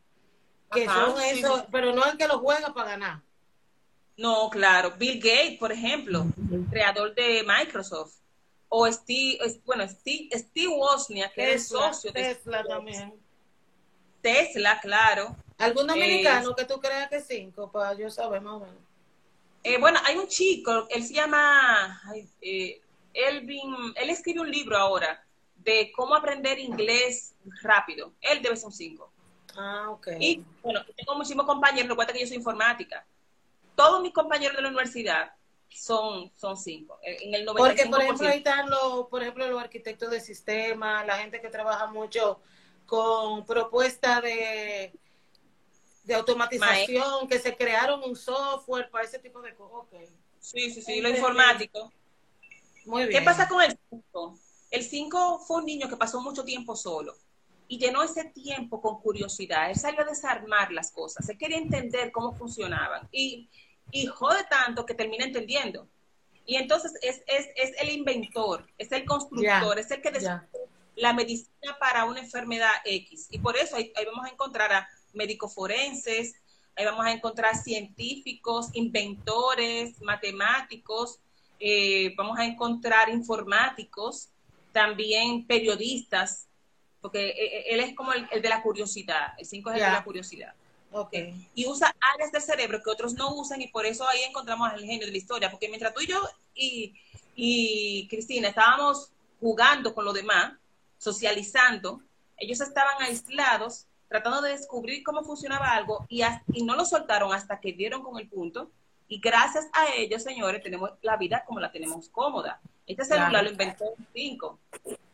Que Ajá, son sí, esos, sí. pero no el que lo juega para ganar. No, claro. Bill Gates, por ejemplo, creador de Microsoft. O Steve, bueno, Steve, Steve Wozniak, que es socio de Tesla también. Tesla, claro. ¿Algún dominicano Eh, que tú creas que cinco? Para yo saber más o menos. Eh, bueno, hay un chico, él se llama eh, Elvin, él escribe un libro ahora de cómo aprender inglés rápido. Él debe ser un 5. Ah, ok. Y bueno, tengo muchísimos compañeros, recuerda que yo soy informática. Todos mis compañeros de la universidad son son cinco. En el 95%. Porque, por ejemplo, ahí están los, por ejemplo, los arquitectos de sistemas, la gente que trabaja mucho con propuestas de, de automatización, que se crearon un software para ese tipo de cosas. Sí, sí, sí, lo informático. muy bien. ¿Qué pasa con el 5? El 5 fue un niño que pasó mucho tiempo solo y llenó ese tiempo con curiosidad. Él salió a desarmar las cosas. Él quería entender cómo funcionaban y, y jode tanto que termina entendiendo. Y entonces es, es, es el inventor, es el constructor, es el que descubre la medicina para una enfermedad X. Y por eso ahí, ahí vamos a encontrar a médicos forenses, ahí vamos a encontrar científicos, inventores, matemáticos, eh, vamos a encontrar informáticos, también periodistas, porque eh, eh, él es como el, el de la curiosidad, el 5 es el de la curiosidad. Ok. Y usa áreas del cerebro que otros no usan y por eso ahí encontramos al genio de la historia, porque mientras tú y yo y, Cristina estábamos jugando con los demás, socializando, ellos estaban aislados, tratando de descubrir cómo funcionaba algo y no lo soltaron hasta que dieron con el punto. Y gracias a ellos, señores, tenemos la vida como la tenemos cómoda. Este celular Claro. lo inventó un 5.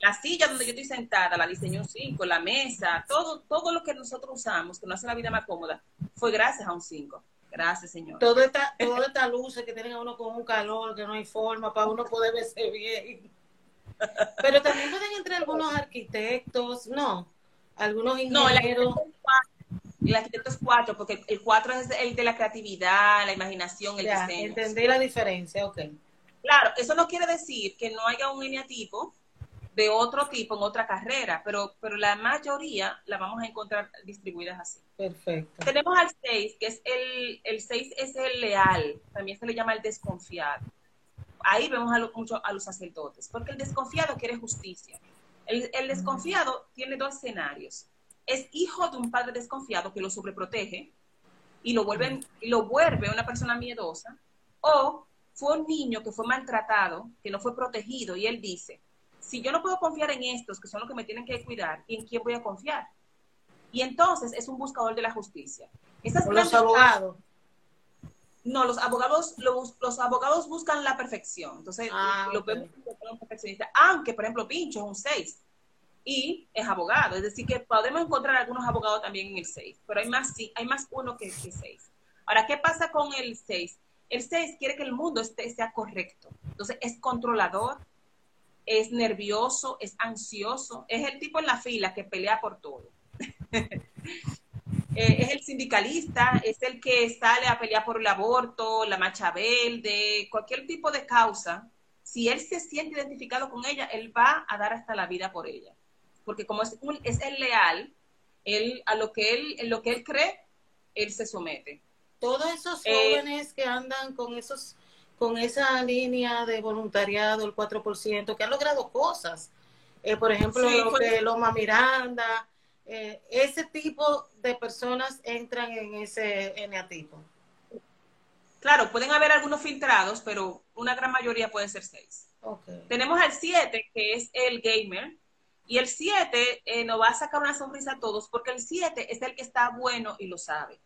La silla donde yo estoy sentada la diseñó un 5. La mesa, todo, todo lo que nosotros usamos, que nos hace la vida más cómoda, fue gracias a un 5. Gracias, señor. Todo esta, toda esta luz que tienen a uno con un calor, que no hay forma para uno poder verse bien. Pero también pueden entrar algunos arquitectos, no, algunos No, el ingenieros. arquitecto es cuatro. El arquitecto es 4, porque el 4 es el de la creatividad, la imaginación, el Ya, diseño. entendí la diferencia, ok. Claro, eso no quiere decir que no haya un eneatipo de otro tipo en otra carrera, pero, pero la mayoría la vamos a encontrar distribuidas así. Perfecto. Tenemos al 6, que es el, el 6 es el leal, también se le llama el desconfiado. Ahí vemos a lo, mucho a los sacerdotes, porque el desconfiado quiere justicia. El, el desconfiado tiene dos escenarios. Es hijo de un padre desconfiado que lo sobreprotege y lo, vuelven, y lo vuelve una persona miedosa, o fue un niño que fue maltratado, que no fue protegido, y él dice, si yo no puedo confiar en estos, que son los que me tienen que cuidar, ¿en quién voy a confiar? Y entonces es un buscador de la justicia. Esas los abogados. No, los abogados, los, los, abogados buscan la perfección. Entonces, ah, lo vemos como perfeccionista. Aunque, por ejemplo, Pincho es un 6 y es abogado. Es decir, que podemos encontrar algunos abogados también en el 6, pero hay más, sí, hay más uno que, que 6. Ahora, ¿qué pasa con el 6? El 6 quiere que el mundo esté, sea correcto. Entonces, es controlador, es nervioso, es ansioso, es el tipo en la fila que pelea por todo. Eh, es el sindicalista, es el que sale a pelear por el aborto, la marcha verde, cualquier tipo de causa. Si él se siente identificado con ella, él va a dar hasta la vida por ella. Porque como es, es el leal, él, a lo que él, en lo que él cree, él se somete. Todos esos eh, jóvenes que andan con esos con esa línea de voluntariado, el 4%, que han logrado cosas. Eh, por ejemplo, lo que Loma Miranda, eh, ese tipo de personas entran en ese eneatipo. Claro, pueden haber algunos filtrados, pero una gran mayoría puede ser seis. Tenemos al 7, que es el gamer, y el 7 eh, nos va a sacar una sonrisa a todos, porque el 7 es el que está bueno y lo sabe.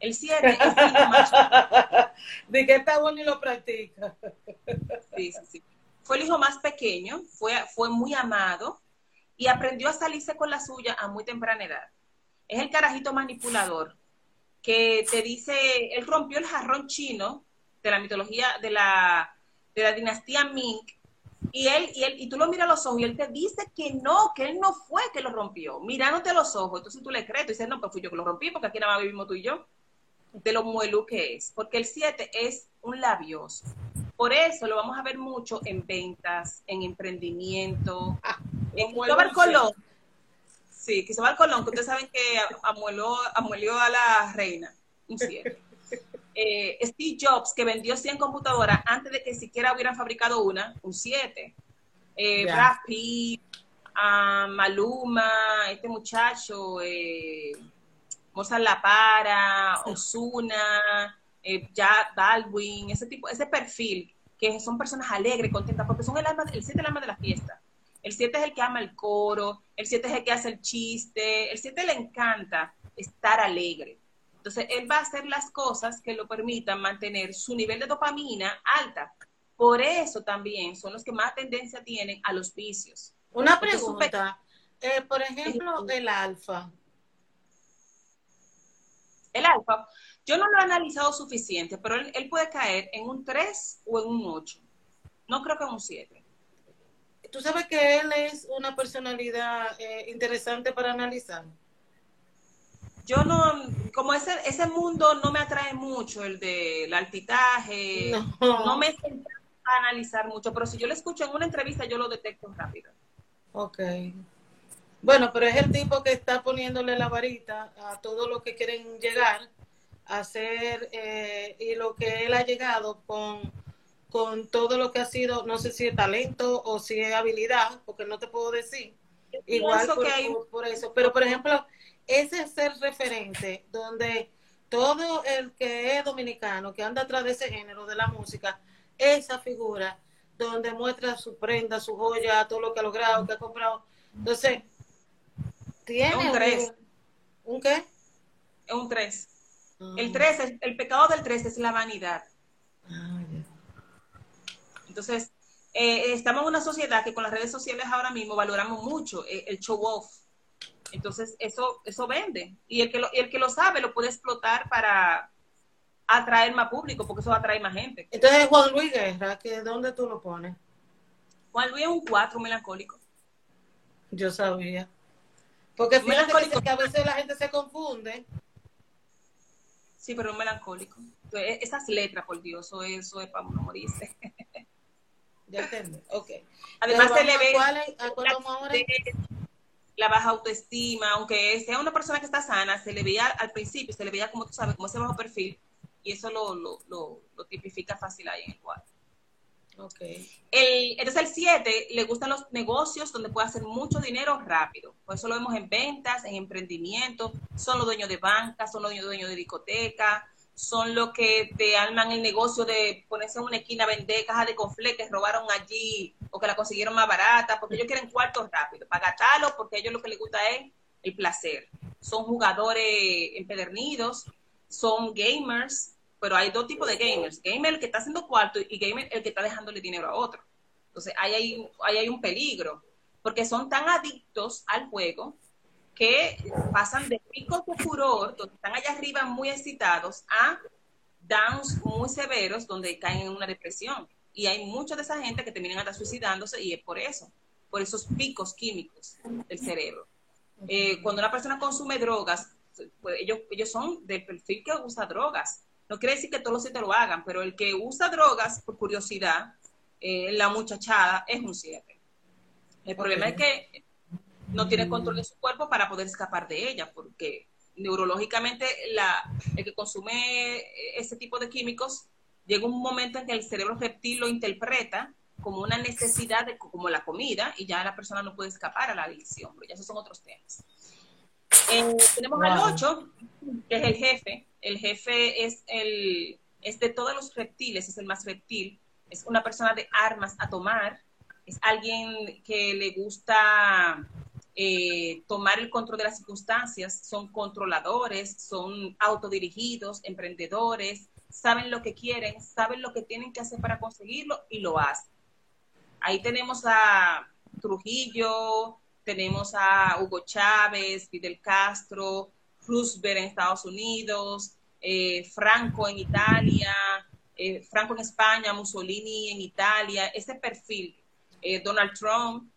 El 7 es el más... De que está bueno y lo practica. Sí, sí, sí. Fue el hijo más pequeño, fue, fue muy amado y aprendió a salirse con la suya a muy temprana edad. Es el carajito manipulador que te dice, él rompió el jarrón chino de la mitología de la, de la dinastía Ming y él, y él, y tú lo miras a los ojos y él te dice que no, que él no fue que lo rompió, mirándote a los ojos. Entonces tú le crees, tú dices, no, pues fui yo que lo rompí, porque aquí nada más vivimos tú y yo de lo muelu que es, porque el 7 es un labioso. Por eso lo vamos a ver mucho en ventas, en emprendimiento, ah, en Cristóbal Colón. Sí, Cristóbal Colón, que ustedes saben que amueló, amuelió a la reina, un 7. Eh, Steve Jobs, que vendió 100 computadoras antes de que siquiera hubieran fabricado una, un 7. Eh, Brad Pitt, ah, Maluma, este muchacho, eh, Mozart La Para, Osuna, eh, Jack Baldwin, ese tipo, ese perfil, que son personas alegres, contentas, porque son el alma, el siete el alma de la fiesta. El siete es el que ama el coro, el siete es el que hace el chiste, el siete le encanta estar alegre. Entonces, él va a hacer las cosas que lo permitan mantener su nivel de dopamina alta. Por eso también son los que más tendencia tienen a los vicios. Una pregunta, eh, por ejemplo, el alfa, el alfa, yo no lo he analizado suficiente, pero él, puede caer en un 3 o en un 8. No creo que en un 7. ¿Tú sabes que él es una personalidad eh, interesante para analizar? Yo no, como ese, ese mundo no me atrae mucho, el del altitaje, no, no me a analizar mucho, pero si yo lo escucho en una entrevista, yo lo detecto rápido. Ok. Bueno, pero es el tipo que está poniéndole la varita a todo lo que quieren llegar a hacer eh, y lo que él ha llegado con, con todo lo que ha sido, no sé si es talento o si es habilidad, porque no te puedo decir. Igual por, que hay... por, eso. Pero, por ejemplo, ese es el referente donde todo el que es dominicano, que anda atrás de ese género de la música, esa figura donde muestra su prenda, su joya, todo lo que ha logrado, que ha comprado. Entonces, tiene un 3. ¿Un, qué? Es un 3. Ah. El 3, el pecado del 3 es la vanidad. Ah, Entonces, eh, estamos en una sociedad que con las redes sociales ahora mismo valoramos mucho eh, el show off. Entonces, eso, eso vende. Y el, que lo, y el que lo sabe lo puede explotar para atraer más público, porque eso atrae más gente. Entonces, Juan Luis Guerra, ¿que ¿dónde tú lo pones? Juan Luis es un 4 melancólico. Yo sabía. Porque fíjate que a veces la gente se confunde. Sí, pero es melancólico. E-, esas letras, por Dios, eso, es para uno morirse. Ya entendí, ok. Además se le ve ¿cuál es, a cuál la baja autoestima, aunque sea una persona que está sana, se le veía al principio, se le veía como tú sabes, como ese bajo perfil, y eso lo, lo, lo, lo tipifica fácil ahí en el cuadro. Okay. El, entonces el 7 le gustan los negocios donde puede hacer mucho dinero rápido. Por eso lo vemos en ventas, en emprendimiento. Son los dueños de bancas, son los dueños de discoteca, son los que te arman el negocio de ponerse en una esquina vender cajas de confle que robaron allí o que la consiguieron más barata, porque ellos quieren cuartos rápido, para gastarlo, porque a ellos lo que les gusta es el placer. Son jugadores empedernidos, son gamers, pero hay dos tipos de gamers. Gamer el que está haciendo cuarto y gamer el que está dejándole dinero a otro. Entonces, ahí hay, ahí hay un peligro, porque son tan adictos al juego que pasan de picos de furor, donde están allá arriba muy excitados, a downs muy severos, donde caen en una depresión. Y hay mucha de esa gente que terminan hasta suicidándose y es por eso, por esos picos químicos del cerebro. Eh, cuando una persona consume drogas, pues ellos, ellos son del perfil que usa drogas no quiere decir que todos los siete lo hagan, pero el que usa drogas por curiosidad, eh, la muchachada, es un 7. El problema es que no tiene control de su cuerpo para poder escapar de ella, porque neurológicamente la, el que consume ese tipo de químicos llega un momento en que el cerebro reptil lo interpreta como una necesidad, de, como la comida, y ya la persona no puede escapar a la adicción, pero ya esos son otros temas. Eh, tenemos al 8, que es el jefe. El jefe es, el, es de todos los reptiles, es el más reptil. Es una persona de armas a tomar. Es alguien que le gusta eh, tomar el control de las circunstancias. Son controladores, son autodirigidos, emprendedores, saben lo que quieren, saben lo que tienen que hacer para conseguirlo y lo hacen. Ahí tenemos a Trujillo, tenemos a Hugo Chávez, Fidel Castro, Roosevelt en Estados Unidos, eh, Franco en Italia, eh, Franco en España, Mussolini en Italia, ese perfil, eh, Donald Trump,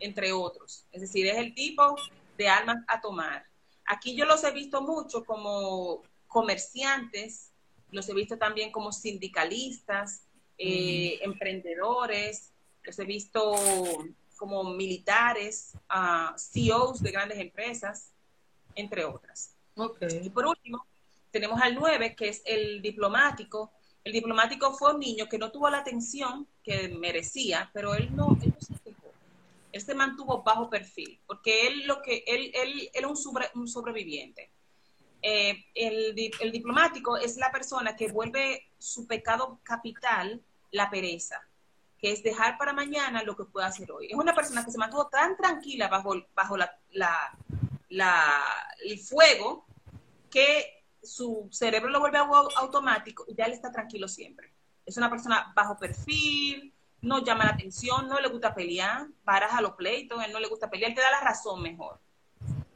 entre otros. Es decir, es el tipo de armas a tomar. Aquí yo los he visto mucho como comerciantes, los he visto también como sindicalistas, emprendedores, los he visto como militares, uh, CEOs de grandes empresas, entre otras. Y por último, tenemos al 9, que es el diplomático. El diplomático fue un niño que no tuvo la atención que merecía, pero él no, él no se quejó. Él se mantuvo bajo perfil, porque él lo que él, él, era un, un sobreviviente. Eh, el, el diplomático es la persona que vuelve su pecado capital la pereza que es dejar para mañana lo que puede hacer hoy. Es una persona que se mantuvo tan tranquila bajo, bajo la, la, el fuego que su cerebro lo vuelve automático y ya él está tranquilo siempre. Es una persona bajo perfil, no llama la atención, no le gusta pelear, baraja los pleitos, él no le gusta pelear, él te da la razón mejor.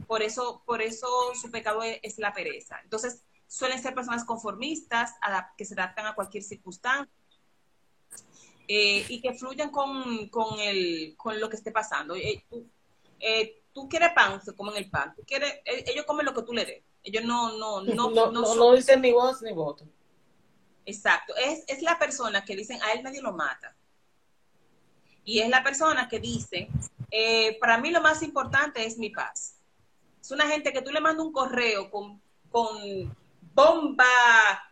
Por eso, por eso su pecado es, la pereza. Entonces, suelen ser personas conformistas, que se adaptan a cualquier circunstancia, eh, y que fluyan con, con, el, con lo que esté pasando. Eh, eh, tú, quieres pan, se comen el pan. Tú quieres, ellos comen lo que tú le des. Ellos no, no, no, no, no, no dicen ni voz ni voto. Exacto. Es, es la persona que dicen, a él nadie lo mata. Y es la persona que dice, para mí lo más importante es mi paz. Es una gente que tú le mandas un correo con, con bomba,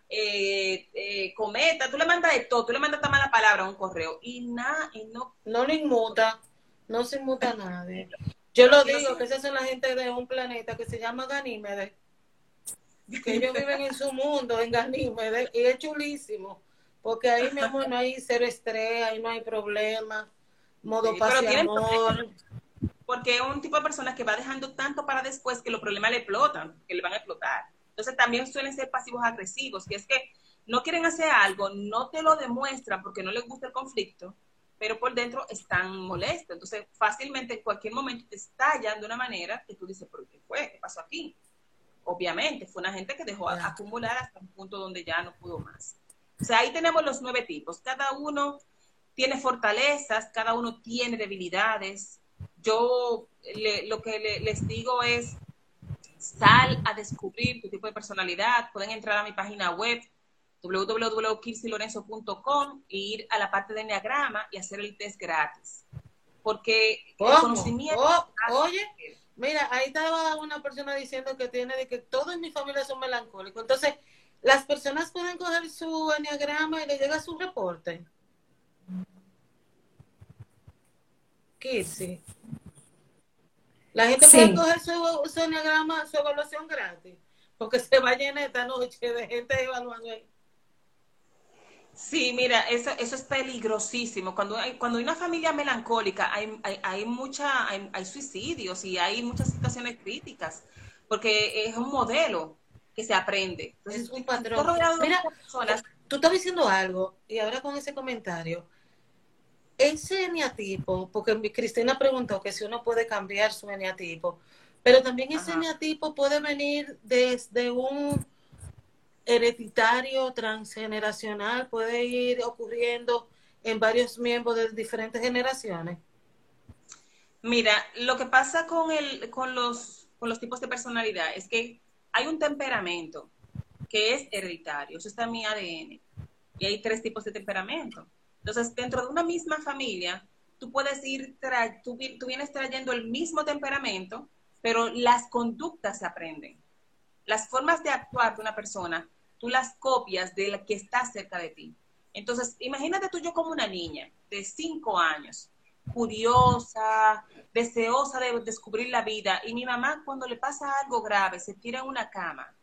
eh, eh, cometa, tú le mandas de todo, tú le mandas esta mala palabra a un correo y nada, y no. No le inmuta, no se inmuta a nadie. Yo lo digo, que esa es la gente de un planeta que se llama Ganímedes, que ellos viven en su mundo, en Ganímedes, y es chulísimo, porque ahí, mi amor, no hay cero estrés, ahí no hay problema, modo sí, paz y amor. Porque es un tipo de personas que va dejando tanto para después que los problemas le explotan, que le van a explotar. Entonces también suelen ser pasivos agresivos, que es que no quieren hacer algo, no te lo demuestran porque no les gusta el conflicto, pero por dentro están molestos. Entonces fácilmente en cualquier momento te estallan de una manera que tú dices, ¿pero qué fue? ¿Qué pasó aquí? Obviamente, fue una gente que dejó acumular hasta un punto donde ya no pudo más. O sea, ahí tenemos los nueve tipos. Cada uno tiene fortalezas, cada uno tiene debilidades. Yo lo que les digo es, sal a descubrir tu tipo de personalidad, pueden entrar a mi página web www.kirsilorenzo.com e ir a la parte de Enneagrama y hacer el test gratis. Porque el conocimiento... Oh, oye, mira, ahí estaba una persona diciendo que tiene de que todos en mi familia son melancólicos. Entonces, las personas pueden coger su Enneagrama y le llega su reporte. Kirsi. La gente puede coger su, su Enneagrama, su evaluación gratis. Porque se va a llenar esta noche de gente evaluando ahí. Sí, mira, eso, eso es peligrosísimo. Cuando hay, cuando hay una familia melancólica, hay, hay, hay mucha, hay, suicidios y hay muchas situaciones críticas, porque es un modelo que se aprende. es un patrón. Mira, tú estás diciendo algo, y ahora con ese comentario, ese eneatipo, porque Cristina preguntó que si uno puede cambiar su eneatipo, pero también ese eneatipo puede venir desde un hereditario, transgeneracional, puede ir ocurriendo en varios miembros de diferentes generaciones? Mira, lo que pasa con, el, con, los, con los tipos de personalidad es que hay un temperamento que es hereditario, eso está en mi ADN, y hay tres tipos de temperamento. Entonces, dentro de una misma familia, tú puedes ir, tú, tú vienes trayendo el mismo temperamento, pero las conductas se aprenden. Las formas de actuar de una persona tú las copias de la que está cerca de ti. Entonces, imagínate tú yo como una niña de cinco años, curiosa, deseosa de descubrir la vida, y mi mamá cuando le pasa algo grave se tira en una cama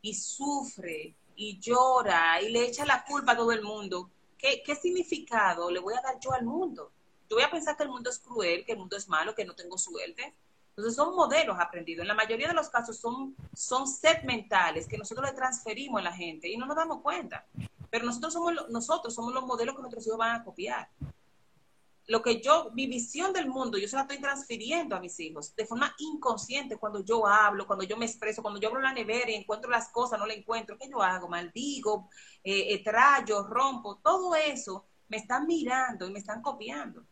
y sufre y llora y le echa la culpa a todo el mundo. ¿Qué, ¿Qué significado le voy a dar yo al mundo? Yo voy a pensar que el mundo es cruel, que el mundo es malo, que no tengo suerte. Entonces son modelos aprendidos. En la mayoría de los casos son, son set mentales que nosotros le transferimos a la gente y no nos damos cuenta. Pero nosotros somos, nosotros somos los modelos que nuestros hijos van a copiar. Lo que yo, mi visión del mundo, yo se la estoy transfiriendo a mis hijos de forma inconsciente cuando yo hablo, cuando yo me expreso, cuando yo abro la nevera y encuentro las cosas, no la encuentro. ¿Qué yo hago? Maldigo, eh, eh trallo, rompo. Todo eso me están mirando y me están copiando.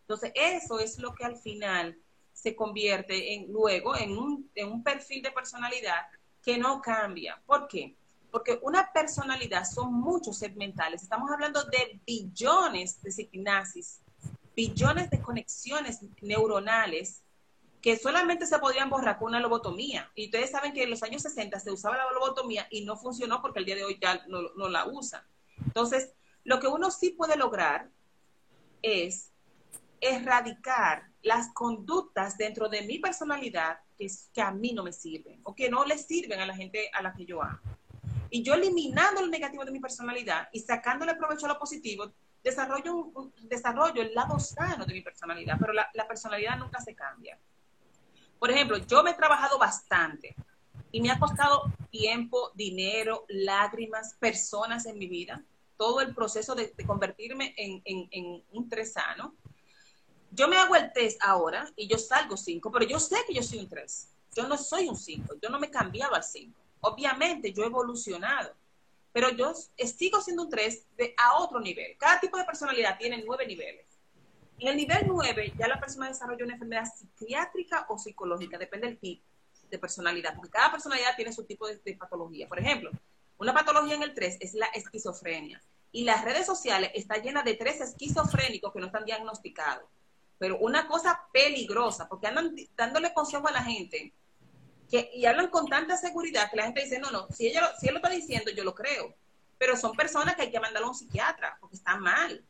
Entonces, eso es lo que al final se convierte en, luego en un, en un perfil de personalidad que no cambia. ¿Por qué? Porque una personalidad son muchos segmentales. Estamos hablando de billones de signasis, billones de conexiones neuronales que solamente se podrían borrar con una lobotomía. Y ustedes saben que en los años 60 se usaba la lobotomía y no funcionó porque el día de hoy ya no, no la usan. Entonces, lo que uno sí puede lograr es erradicar las conductas dentro de mi personalidad que, a mí no me sirven o que no le sirven a la gente a la que yo amo. Y yo eliminando lo negativo de mi personalidad y sacándole provecho a lo positivo, desarrollo, desarrollo el lado sano de mi personalidad, pero la, personalidad nunca se cambia. Por ejemplo, yo me he trabajado bastante y me ha costado tiempo, dinero, lágrimas, personas en mi vida, todo el proceso de, convertirme en, en, en un tres sano yo me hago el test ahora y yo salgo 5, pero yo sé que yo soy un 3. Yo no soy un 5, yo no me he cambiado al 5. Obviamente yo he evolucionado, pero yo sigo siendo un 3 de, a otro nivel. Cada tipo de personalidad tiene nueve niveles. En el nivel 9 ya la persona desarrolla una enfermedad psiquiátrica o psicológica, depende del tipo de personalidad, porque cada personalidad tiene su tipo de, de patología. Por ejemplo, una patología en el 3 es la esquizofrenia. Y las redes sociales están llenas de tres esquizofrénicos que no están diagnosticados pero una cosa peligrosa, porque andan dándole consejo a la gente que, y hablan con tanta seguridad que la gente dice, no, no, si, ella, si él lo está diciendo, yo lo creo. Pero son personas que hay que mandarlo a un psiquiatra, porque están mal,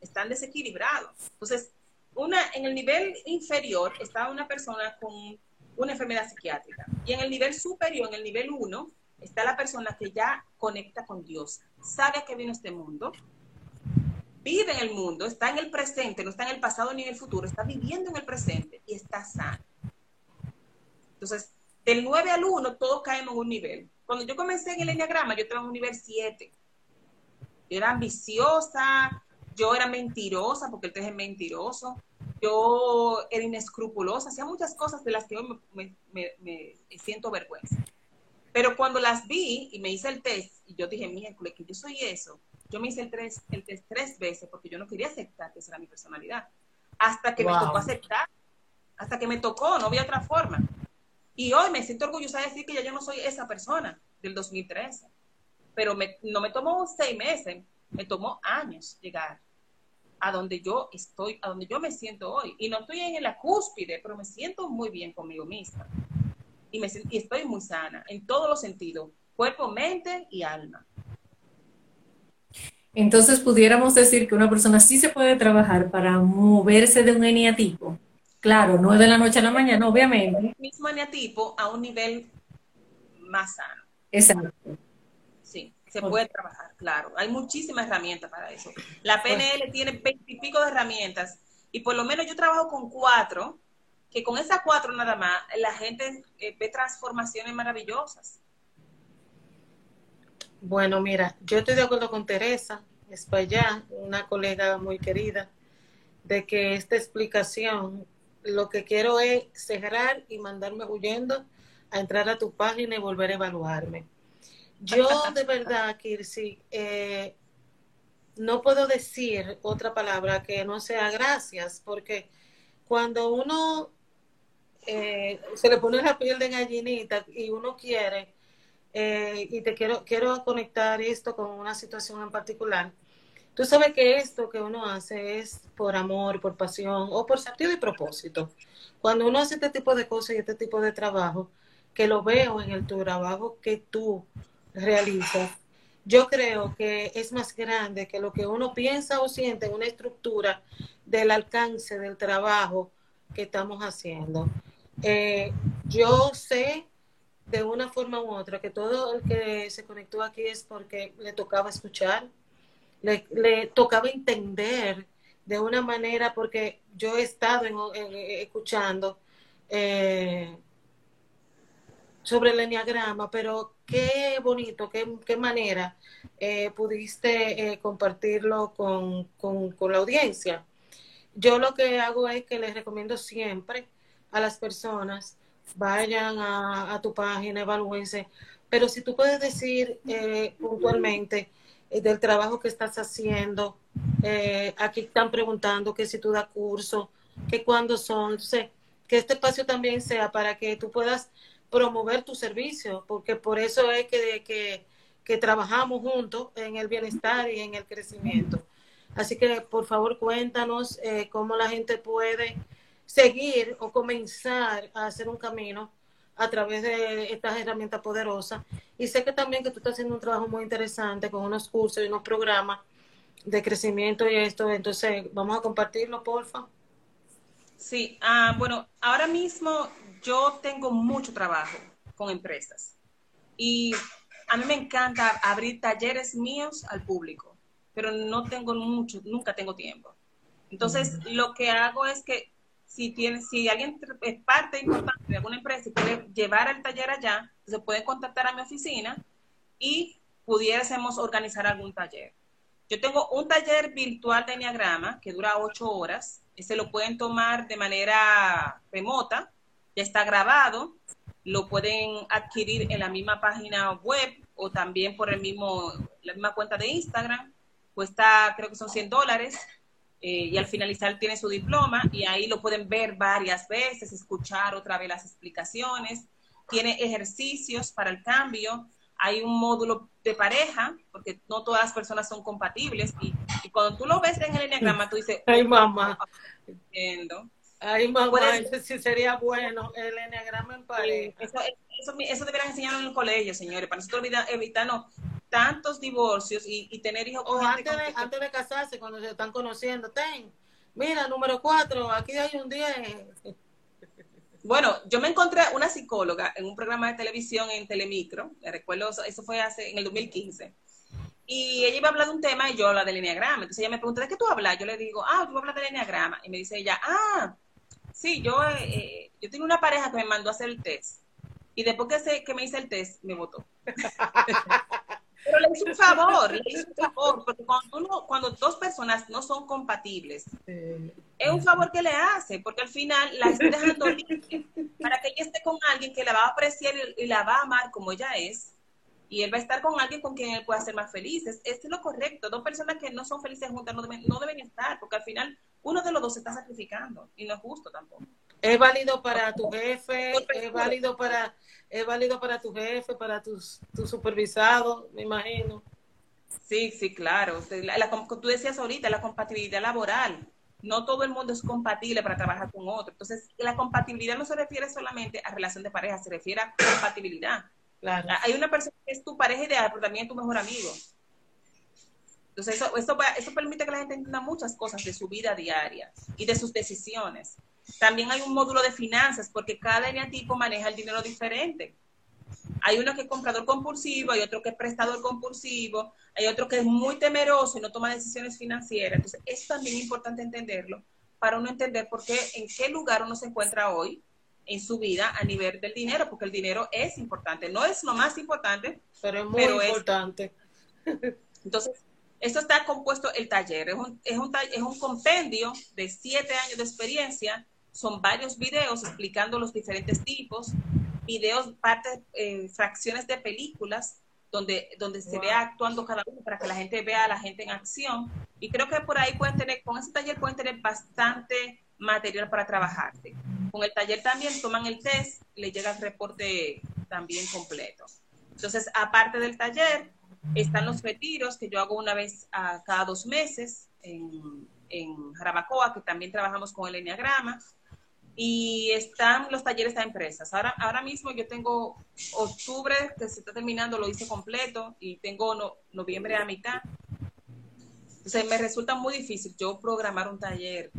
están desequilibrados. Entonces, una, en el nivel inferior está una persona con una enfermedad psiquiátrica. Y en el nivel superior, en el nivel 1, está la persona que ya conecta con Dios, sabe a qué vino este mundo, vive en el mundo, está en el presente, no está en el pasado ni en el futuro, está viviendo en el presente y está sano. Entonces, del 9 al 1, todos caemos en un nivel. Cuando yo comencé en el enneagrama, yo estaba en un nivel 7. Yo era ambiciosa, yo era mentirosa, porque el 3 es mentiroso, yo era inescrupulosa, hacía muchas cosas de las que hoy me, siento vergüenza. Pero cuando las vi y me hice el test, y yo dije, miércoles, que yo soy eso, yo me hice el, tres, el test tres veces porque yo no quería aceptar que esa era mi personalidad. Hasta que me tocó aceptar, hasta que me tocó, no había otra forma. Y hoy me siento orgullosa de decir que ya yo no soy esa persona del 2013. pero no me tomó seis meses, me tomó años llegar a donde yo estoy, a donde yo me siento hoy. Y no estoy en la cúspide, pero me siento muy bien conmigo misma. Y, me, y estoy muy sana en todos los sentidos, cuerpo, mente y alma. Entonces pudiéramos decir que una persona sí se puede trabajar para moverse de un eneatipo. Claro, no es de la noche a la mañana, obviamente. El mismo eneatipo a un nivel más sano. Exacto. Sí, se puede trabajar, claro. Hay muchísimas herramientas para eso. La PNL tiene veintipico de herramientas y por lo menos yo trabajo con cuatro, que con esas cuatro nada más la gente eh, ve transformaciones maravillosas. Bueno, mira, yo estoy de acuerdo con Teresa allá, una colega muy querida, de que esta explicación, lo que quiero es cerrar y mandarme huyendo a entrar a tu página y volver a evaluarme. Yo de verdad, Kirsi, eh, no puedo decir otra palabra que no sea gracias, porque cuando uno eh, se le pone la piel de gallinita y uno quiere eh, y te quiero, quiero conectar esto con una situación en particular. Tú sabes que esto que uno hace es por amor, por pasión o por sentido y propósito. Cuando uno hace este tipo de cosas y este tipo de trabajo, que lo veo en el tu trabajo que tú realizas, yo creo que es más grande que lo que uno piensa o siente en una estructura del alcance del trabajo que estamos haciendo. Eh, yo sé de una forma u otra, que todo el que se conectó aquí es porque le tocaba escuchar, le, tocaba entender de una manera, porque yo he estado escuchando eh, sobre el enneagrama, pero qué bonito, qué, qué manera eh, pudiste eh, compartirlo con, con, con la audiencia. Yo lo que hago es que les recomiendo siempre a las personas vayan a, tu página, evalúense. Pero si tú puedes decir eh, puntualmente eh, del trabajo que estás haciendo, eh, aquí están preguntando que si tú das curso, que cuándo son, que este espacio también sea para que tú puedas promover tu servicio, porque por eso es que, que, que trabajamos juntos en el bienestar y en el crecimiento. Así que por favor cuéntanos cómo la gente puede seguir o comenzar a hacer un camino a través de estas herramientas poderosas. Y sé que también que tú estás haciendo un trabajo muy interesante con unos cursos y unos programas de crecimiento y esto. Entonces, vamos a compartirlo, porfa. Sí, ah, bueno, ahora mismo yo tengo mucho trabajo con empresas y a mí me encanta abrir talleres míos al público, pero no tengo mucho, nunca tengo tiempo. Entonces, lo que hago es que si tiene, si alguien es parte importante de alguna empresa y quiere llevar el taller allá, se puede contactar a mi oficina y pudiésemos organizar algún taller. Yo tengo un taller virtual de Enneagrama que dura ocho horas. Ese lo pueden tomar de manera remota, ya está grabado, lo pueden adquirir en la misma página web o también por el mismo, la misma cuenta de Instagram. Cuesta, creo que son 100 dólares eh, y al finalizar tiene su diploma y ahí lo pueden ver varias veces, escuchar otra vez las explicaciones. Tiene ejercicios para el cambio. Hay un módulo de pareja, porque no todas las personas son compatibles. Y, cuando tú lo ves en el enneagrama, tú dices, ay mamá, entiendo. Ay mamá, eso sí sería bueno, el enneagrama en pareja. eso, eso, eso, deberían enseñarlo en el colegio, señores, para nosotros evitarnos tantos divorcios y, tener hijos o antes, de, antes de casarse, cuando se están conociendo, ten, mira, número cuatro, aquí hay un día Bueno, yo me encontré una psicóloga en un programa de televisión en Telemicro, recuerdo, eso fue hace, en el 2015, y ella iba a hablar de un tema y yo habla del enneagrama, entonces ella me pregunta, ¿de qué tú hablas? Yo le digo, ah, tú hablas del enneagrama, y me dice ella, ah, sí, yo, eh, yo tengo una pareja que me mandó a hacer el test, y después que, que me hice el test, me votó. Pero le hizo un favor, le hizo un favor, porque cuando, cuando dos personas no son compatibles, es un favor que le hace, porque al final la está dejando libre para que ella esté con alguien que la va a apreciar y, la va a amar como ella es, y él va a estar con alguien con quien él pueda ser más feliz. Esto es lo correcto. Dos personas que no son felices juntas no deben, no deben estar, porque al final uno de los dos se está sacrificando, y no es justo tampoco. Es válido para tu jefe, es válido para es válido para tu jefe, para tus tu supervisado, me imagino. Sí, sí, claro. La, tú decías ahorita, la compatibilidad laboral. No todo el mundo es compatible para trabajar con otro. Entonces, la compatibilidad no se refiere solamente a relación de pareja, se refiere a compatibilidad. Claro. Hay una persona que es tu pareja ideal, pero también es tu mejor amigo. Entonces, eso, eso, eso permite que la gente entienda muchas cosas de su vida diaria y de sus decisiones. También hay un módulo de finanzas, porque cada eneatipo maneja el dinero diferente. Hay uno que es comprador compulsivo, hay otro que es prestador compulsivo, hay otro que es muy temeroso y no toma decisiones financieras. Entonces, es también importante entenderlo para uno entender por qué, en qué lugar uno se encuentra hoy en su vida a nivel del dinero, porque el dinero es importante. No es lo más importante, pero es muy importante. entonces, esto está compuesto el taller. Es un, es un, es un compendio de siete años de experiencia. Son varios videos explicando los diferentes tipos, videos, partes, eh, fracciones de películas donde, donde se vea actuando cada uno para que la gente vea a la gente en acción. Y creo que por ahí pueden tener, con ese taller pueden tener bastante material para trabajarte. Con el taller también toman el test, le llega el reporte también completo. Entonces, aparte del taller, están los retiros que yo hago una vez a cada dos meses en, en Jarabacoa, que también trabajamos con el Enneagrama y están los talleres de empresas. Ahora, ahora mismo yo tengo octubre, que se está terminando, lo hice completo, y tengo noviembre a mitad. Entonces me resulta muy difícil yo programar un taller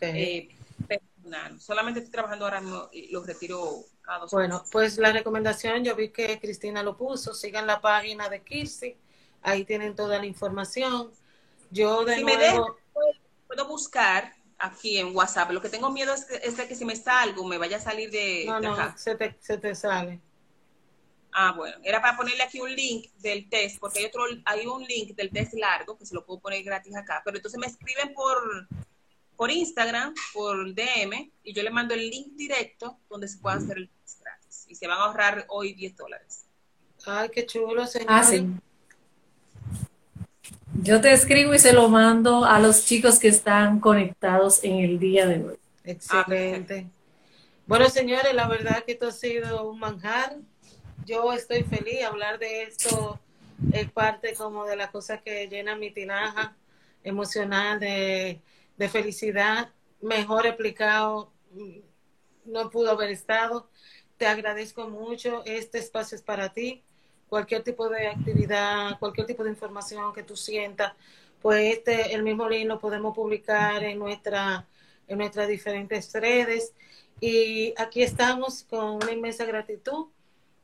eh, personal. Solamente estoy trabajando ahora mismo y los retiro cada dos Bueno, pues la recomendación, yo vi que Cristina lo puso, sigan la página de Kirsi, ahí tienen toda la información. Yo de nuevo... puedo buscar aquí en WhatsApp. Lo que tengo miedo es, que, de que si me salgo me vaya a salir de, no, no, Se, te, se te sale. Ah, bueno, era para ponerle aquí un link del test, porque hay otro, hay un link del test largo que se lo puedo poner gratis acá, pero entonces me escriben por, por Instagram, por DM, y yo le mando el link directo donde se puede hacer el test gratis. Y se van a ahorrar hoy 10 dólares. Ay, qué chulo, señor. Ah, sí. Yo te escribo y se lo mando a los chicos que están conectados en el día de hoy. Excelente. Bueno, señores, la verdad que esto ha sido un manjar. Yo estoy feliz. Hablar de esto es parte como de las cosas que llenan mi tinaja emocional de, de felicidad. Mejor explicado, no pudo haber estado. Te agradezco mucho. Este espacio es para ti cualquier tipo de actividad, cualquier tipo de información que tú sientas, pues este, el mismo link lo podemos publicar en, nuestra, en nuestras diferentes redes. Y aquí estamos con una inmensa gratitud.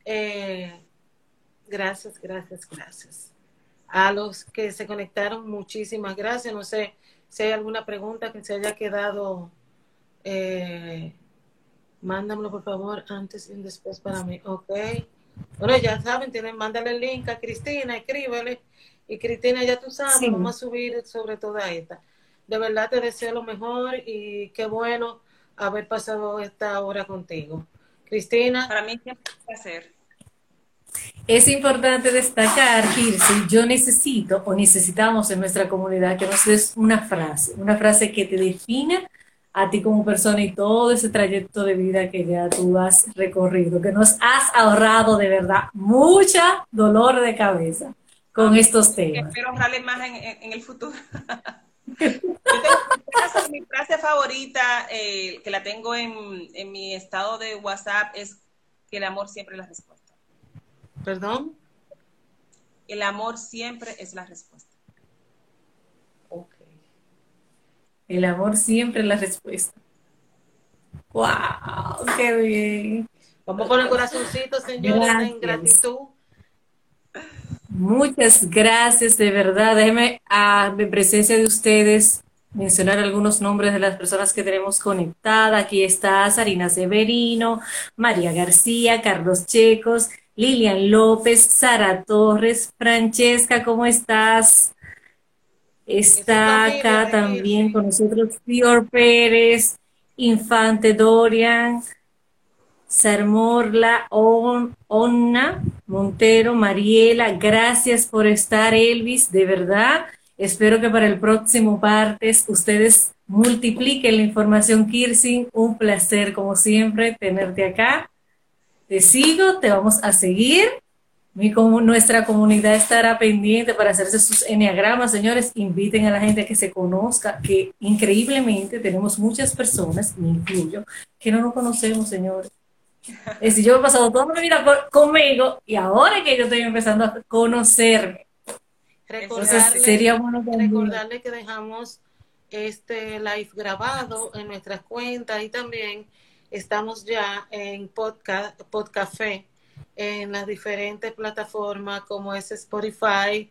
Eh, gracias, gracias, gracias. A los que se conectaron, muchísimas gracias. No sé si hay alguna pregunta que se haya quedado. Eh, mándamelo por favor antes y después para mí. Ok. Bueno, ya saben, tienen, mándale el link a Cristina, escríbele. Y Cristina, ya tú sabes, vamos a subir sobre toda esta. De verdad te deseo lo mejor y qué bueno haber pasado esta hora contigo. Cristina. Para mí es un placer. Es importante destacar, Kirsi, yo necesito o necesitamos en nuestra comunidad que nos des una frase, una frase que te defina a ti como persona y todo ese trayecto de vida que ya tú has recorrido, que nos has ahorrado de verdad mucha dolor de cabeza con estos temas. Espero ahorrarle más en, el futuro. mi, frase, favorita, eh, que la tengo en, en mi estado de WhatsApp, es que el amor siempre es la respuesta. ¿Perdón? El amor siempre es la respuesta. El amor siempre es la respuesta. ¡Wow! ¡Qué bien! Vamos a poner corazoncito, señores, en gratitud. Muchas gracias, de verdad. Déjeme, a ah, presencia de ustedes, mencionar algunos nombres de las personas que tenemos conectadas. Aquí está Sarina Severino, María García, Carlos Checos, Lilian López, Sara Torres, Francesca, ¿cómo estás? Está acá también con nosotros Fior Pérez, Infante Dorian, Sarmorla, Onna, Montero, Mariela. Gracias por estar, Elvis, de verdad. Espero que para el próximo partes ustedes multipliquen la información, Kirsin. Un placer, como siempre, tenerte acá. te sigo, te vamos a seguir. Mi, nuestra comunidad estará pendiente para hacerse sus enneagramas. Señores, inviten a la gente a que se conozca, que increíblemente tenemos muchas personas, me incluyo, que no nos conocemos, señores. Es decir, yo he pasado toda mi vida conmigo y ahora que yo estoy empezando a conocerme. Recordarle, sería bueno recordarle que dejamos este live grabado en nuestras cuentas y también estamos ya en podcast, Podcafé en las diferentes plataformas como es Spotify.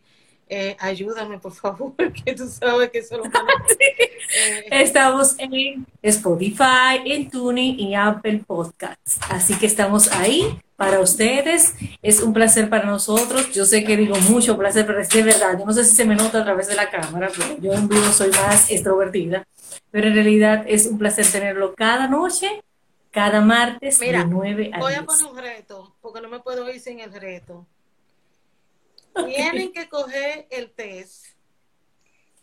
Eh, ayúdame, por favor, que tú sabes que eso lo eh, Estamos en Spotify, en Tuning y Apple Podcasts. Así que estamos ahí para ustedes. Es un placer para nosotros. Yo sé que digo mucho placer, pero es de verdad. Yo no sé si se me nota a través de la cámara, pero yo en vivo soy más extrovertida. Pero en realidad es un placer tenerlo cada noche, cada martes, Mira, de 9 a Voy a poner un reto, porque no me puedo ir sin el reto. Tienen que coger el test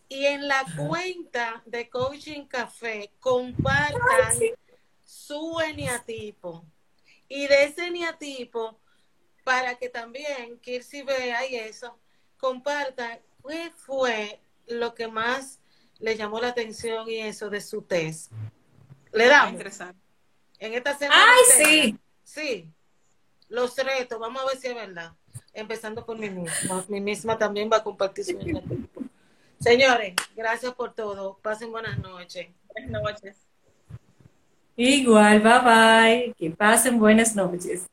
y en la cuenta de Coaching Café compartan su eneatipo y de ese eneatipo para que también Kirsi vea y eso, comparta qué fue lo que más le llamó la atención y eso de su test. Le damos. Interesante. En esta semana. ¡Ay, sí! Sí. Los retos, vamos a ver si es verdad. Empezando por mí misma. Mi misma también va a compartir su eneatipo. Señores, gracias por todo. Pasen buenas noches. Buenas noches. Igual, bye bye. Que pasen buenas noches.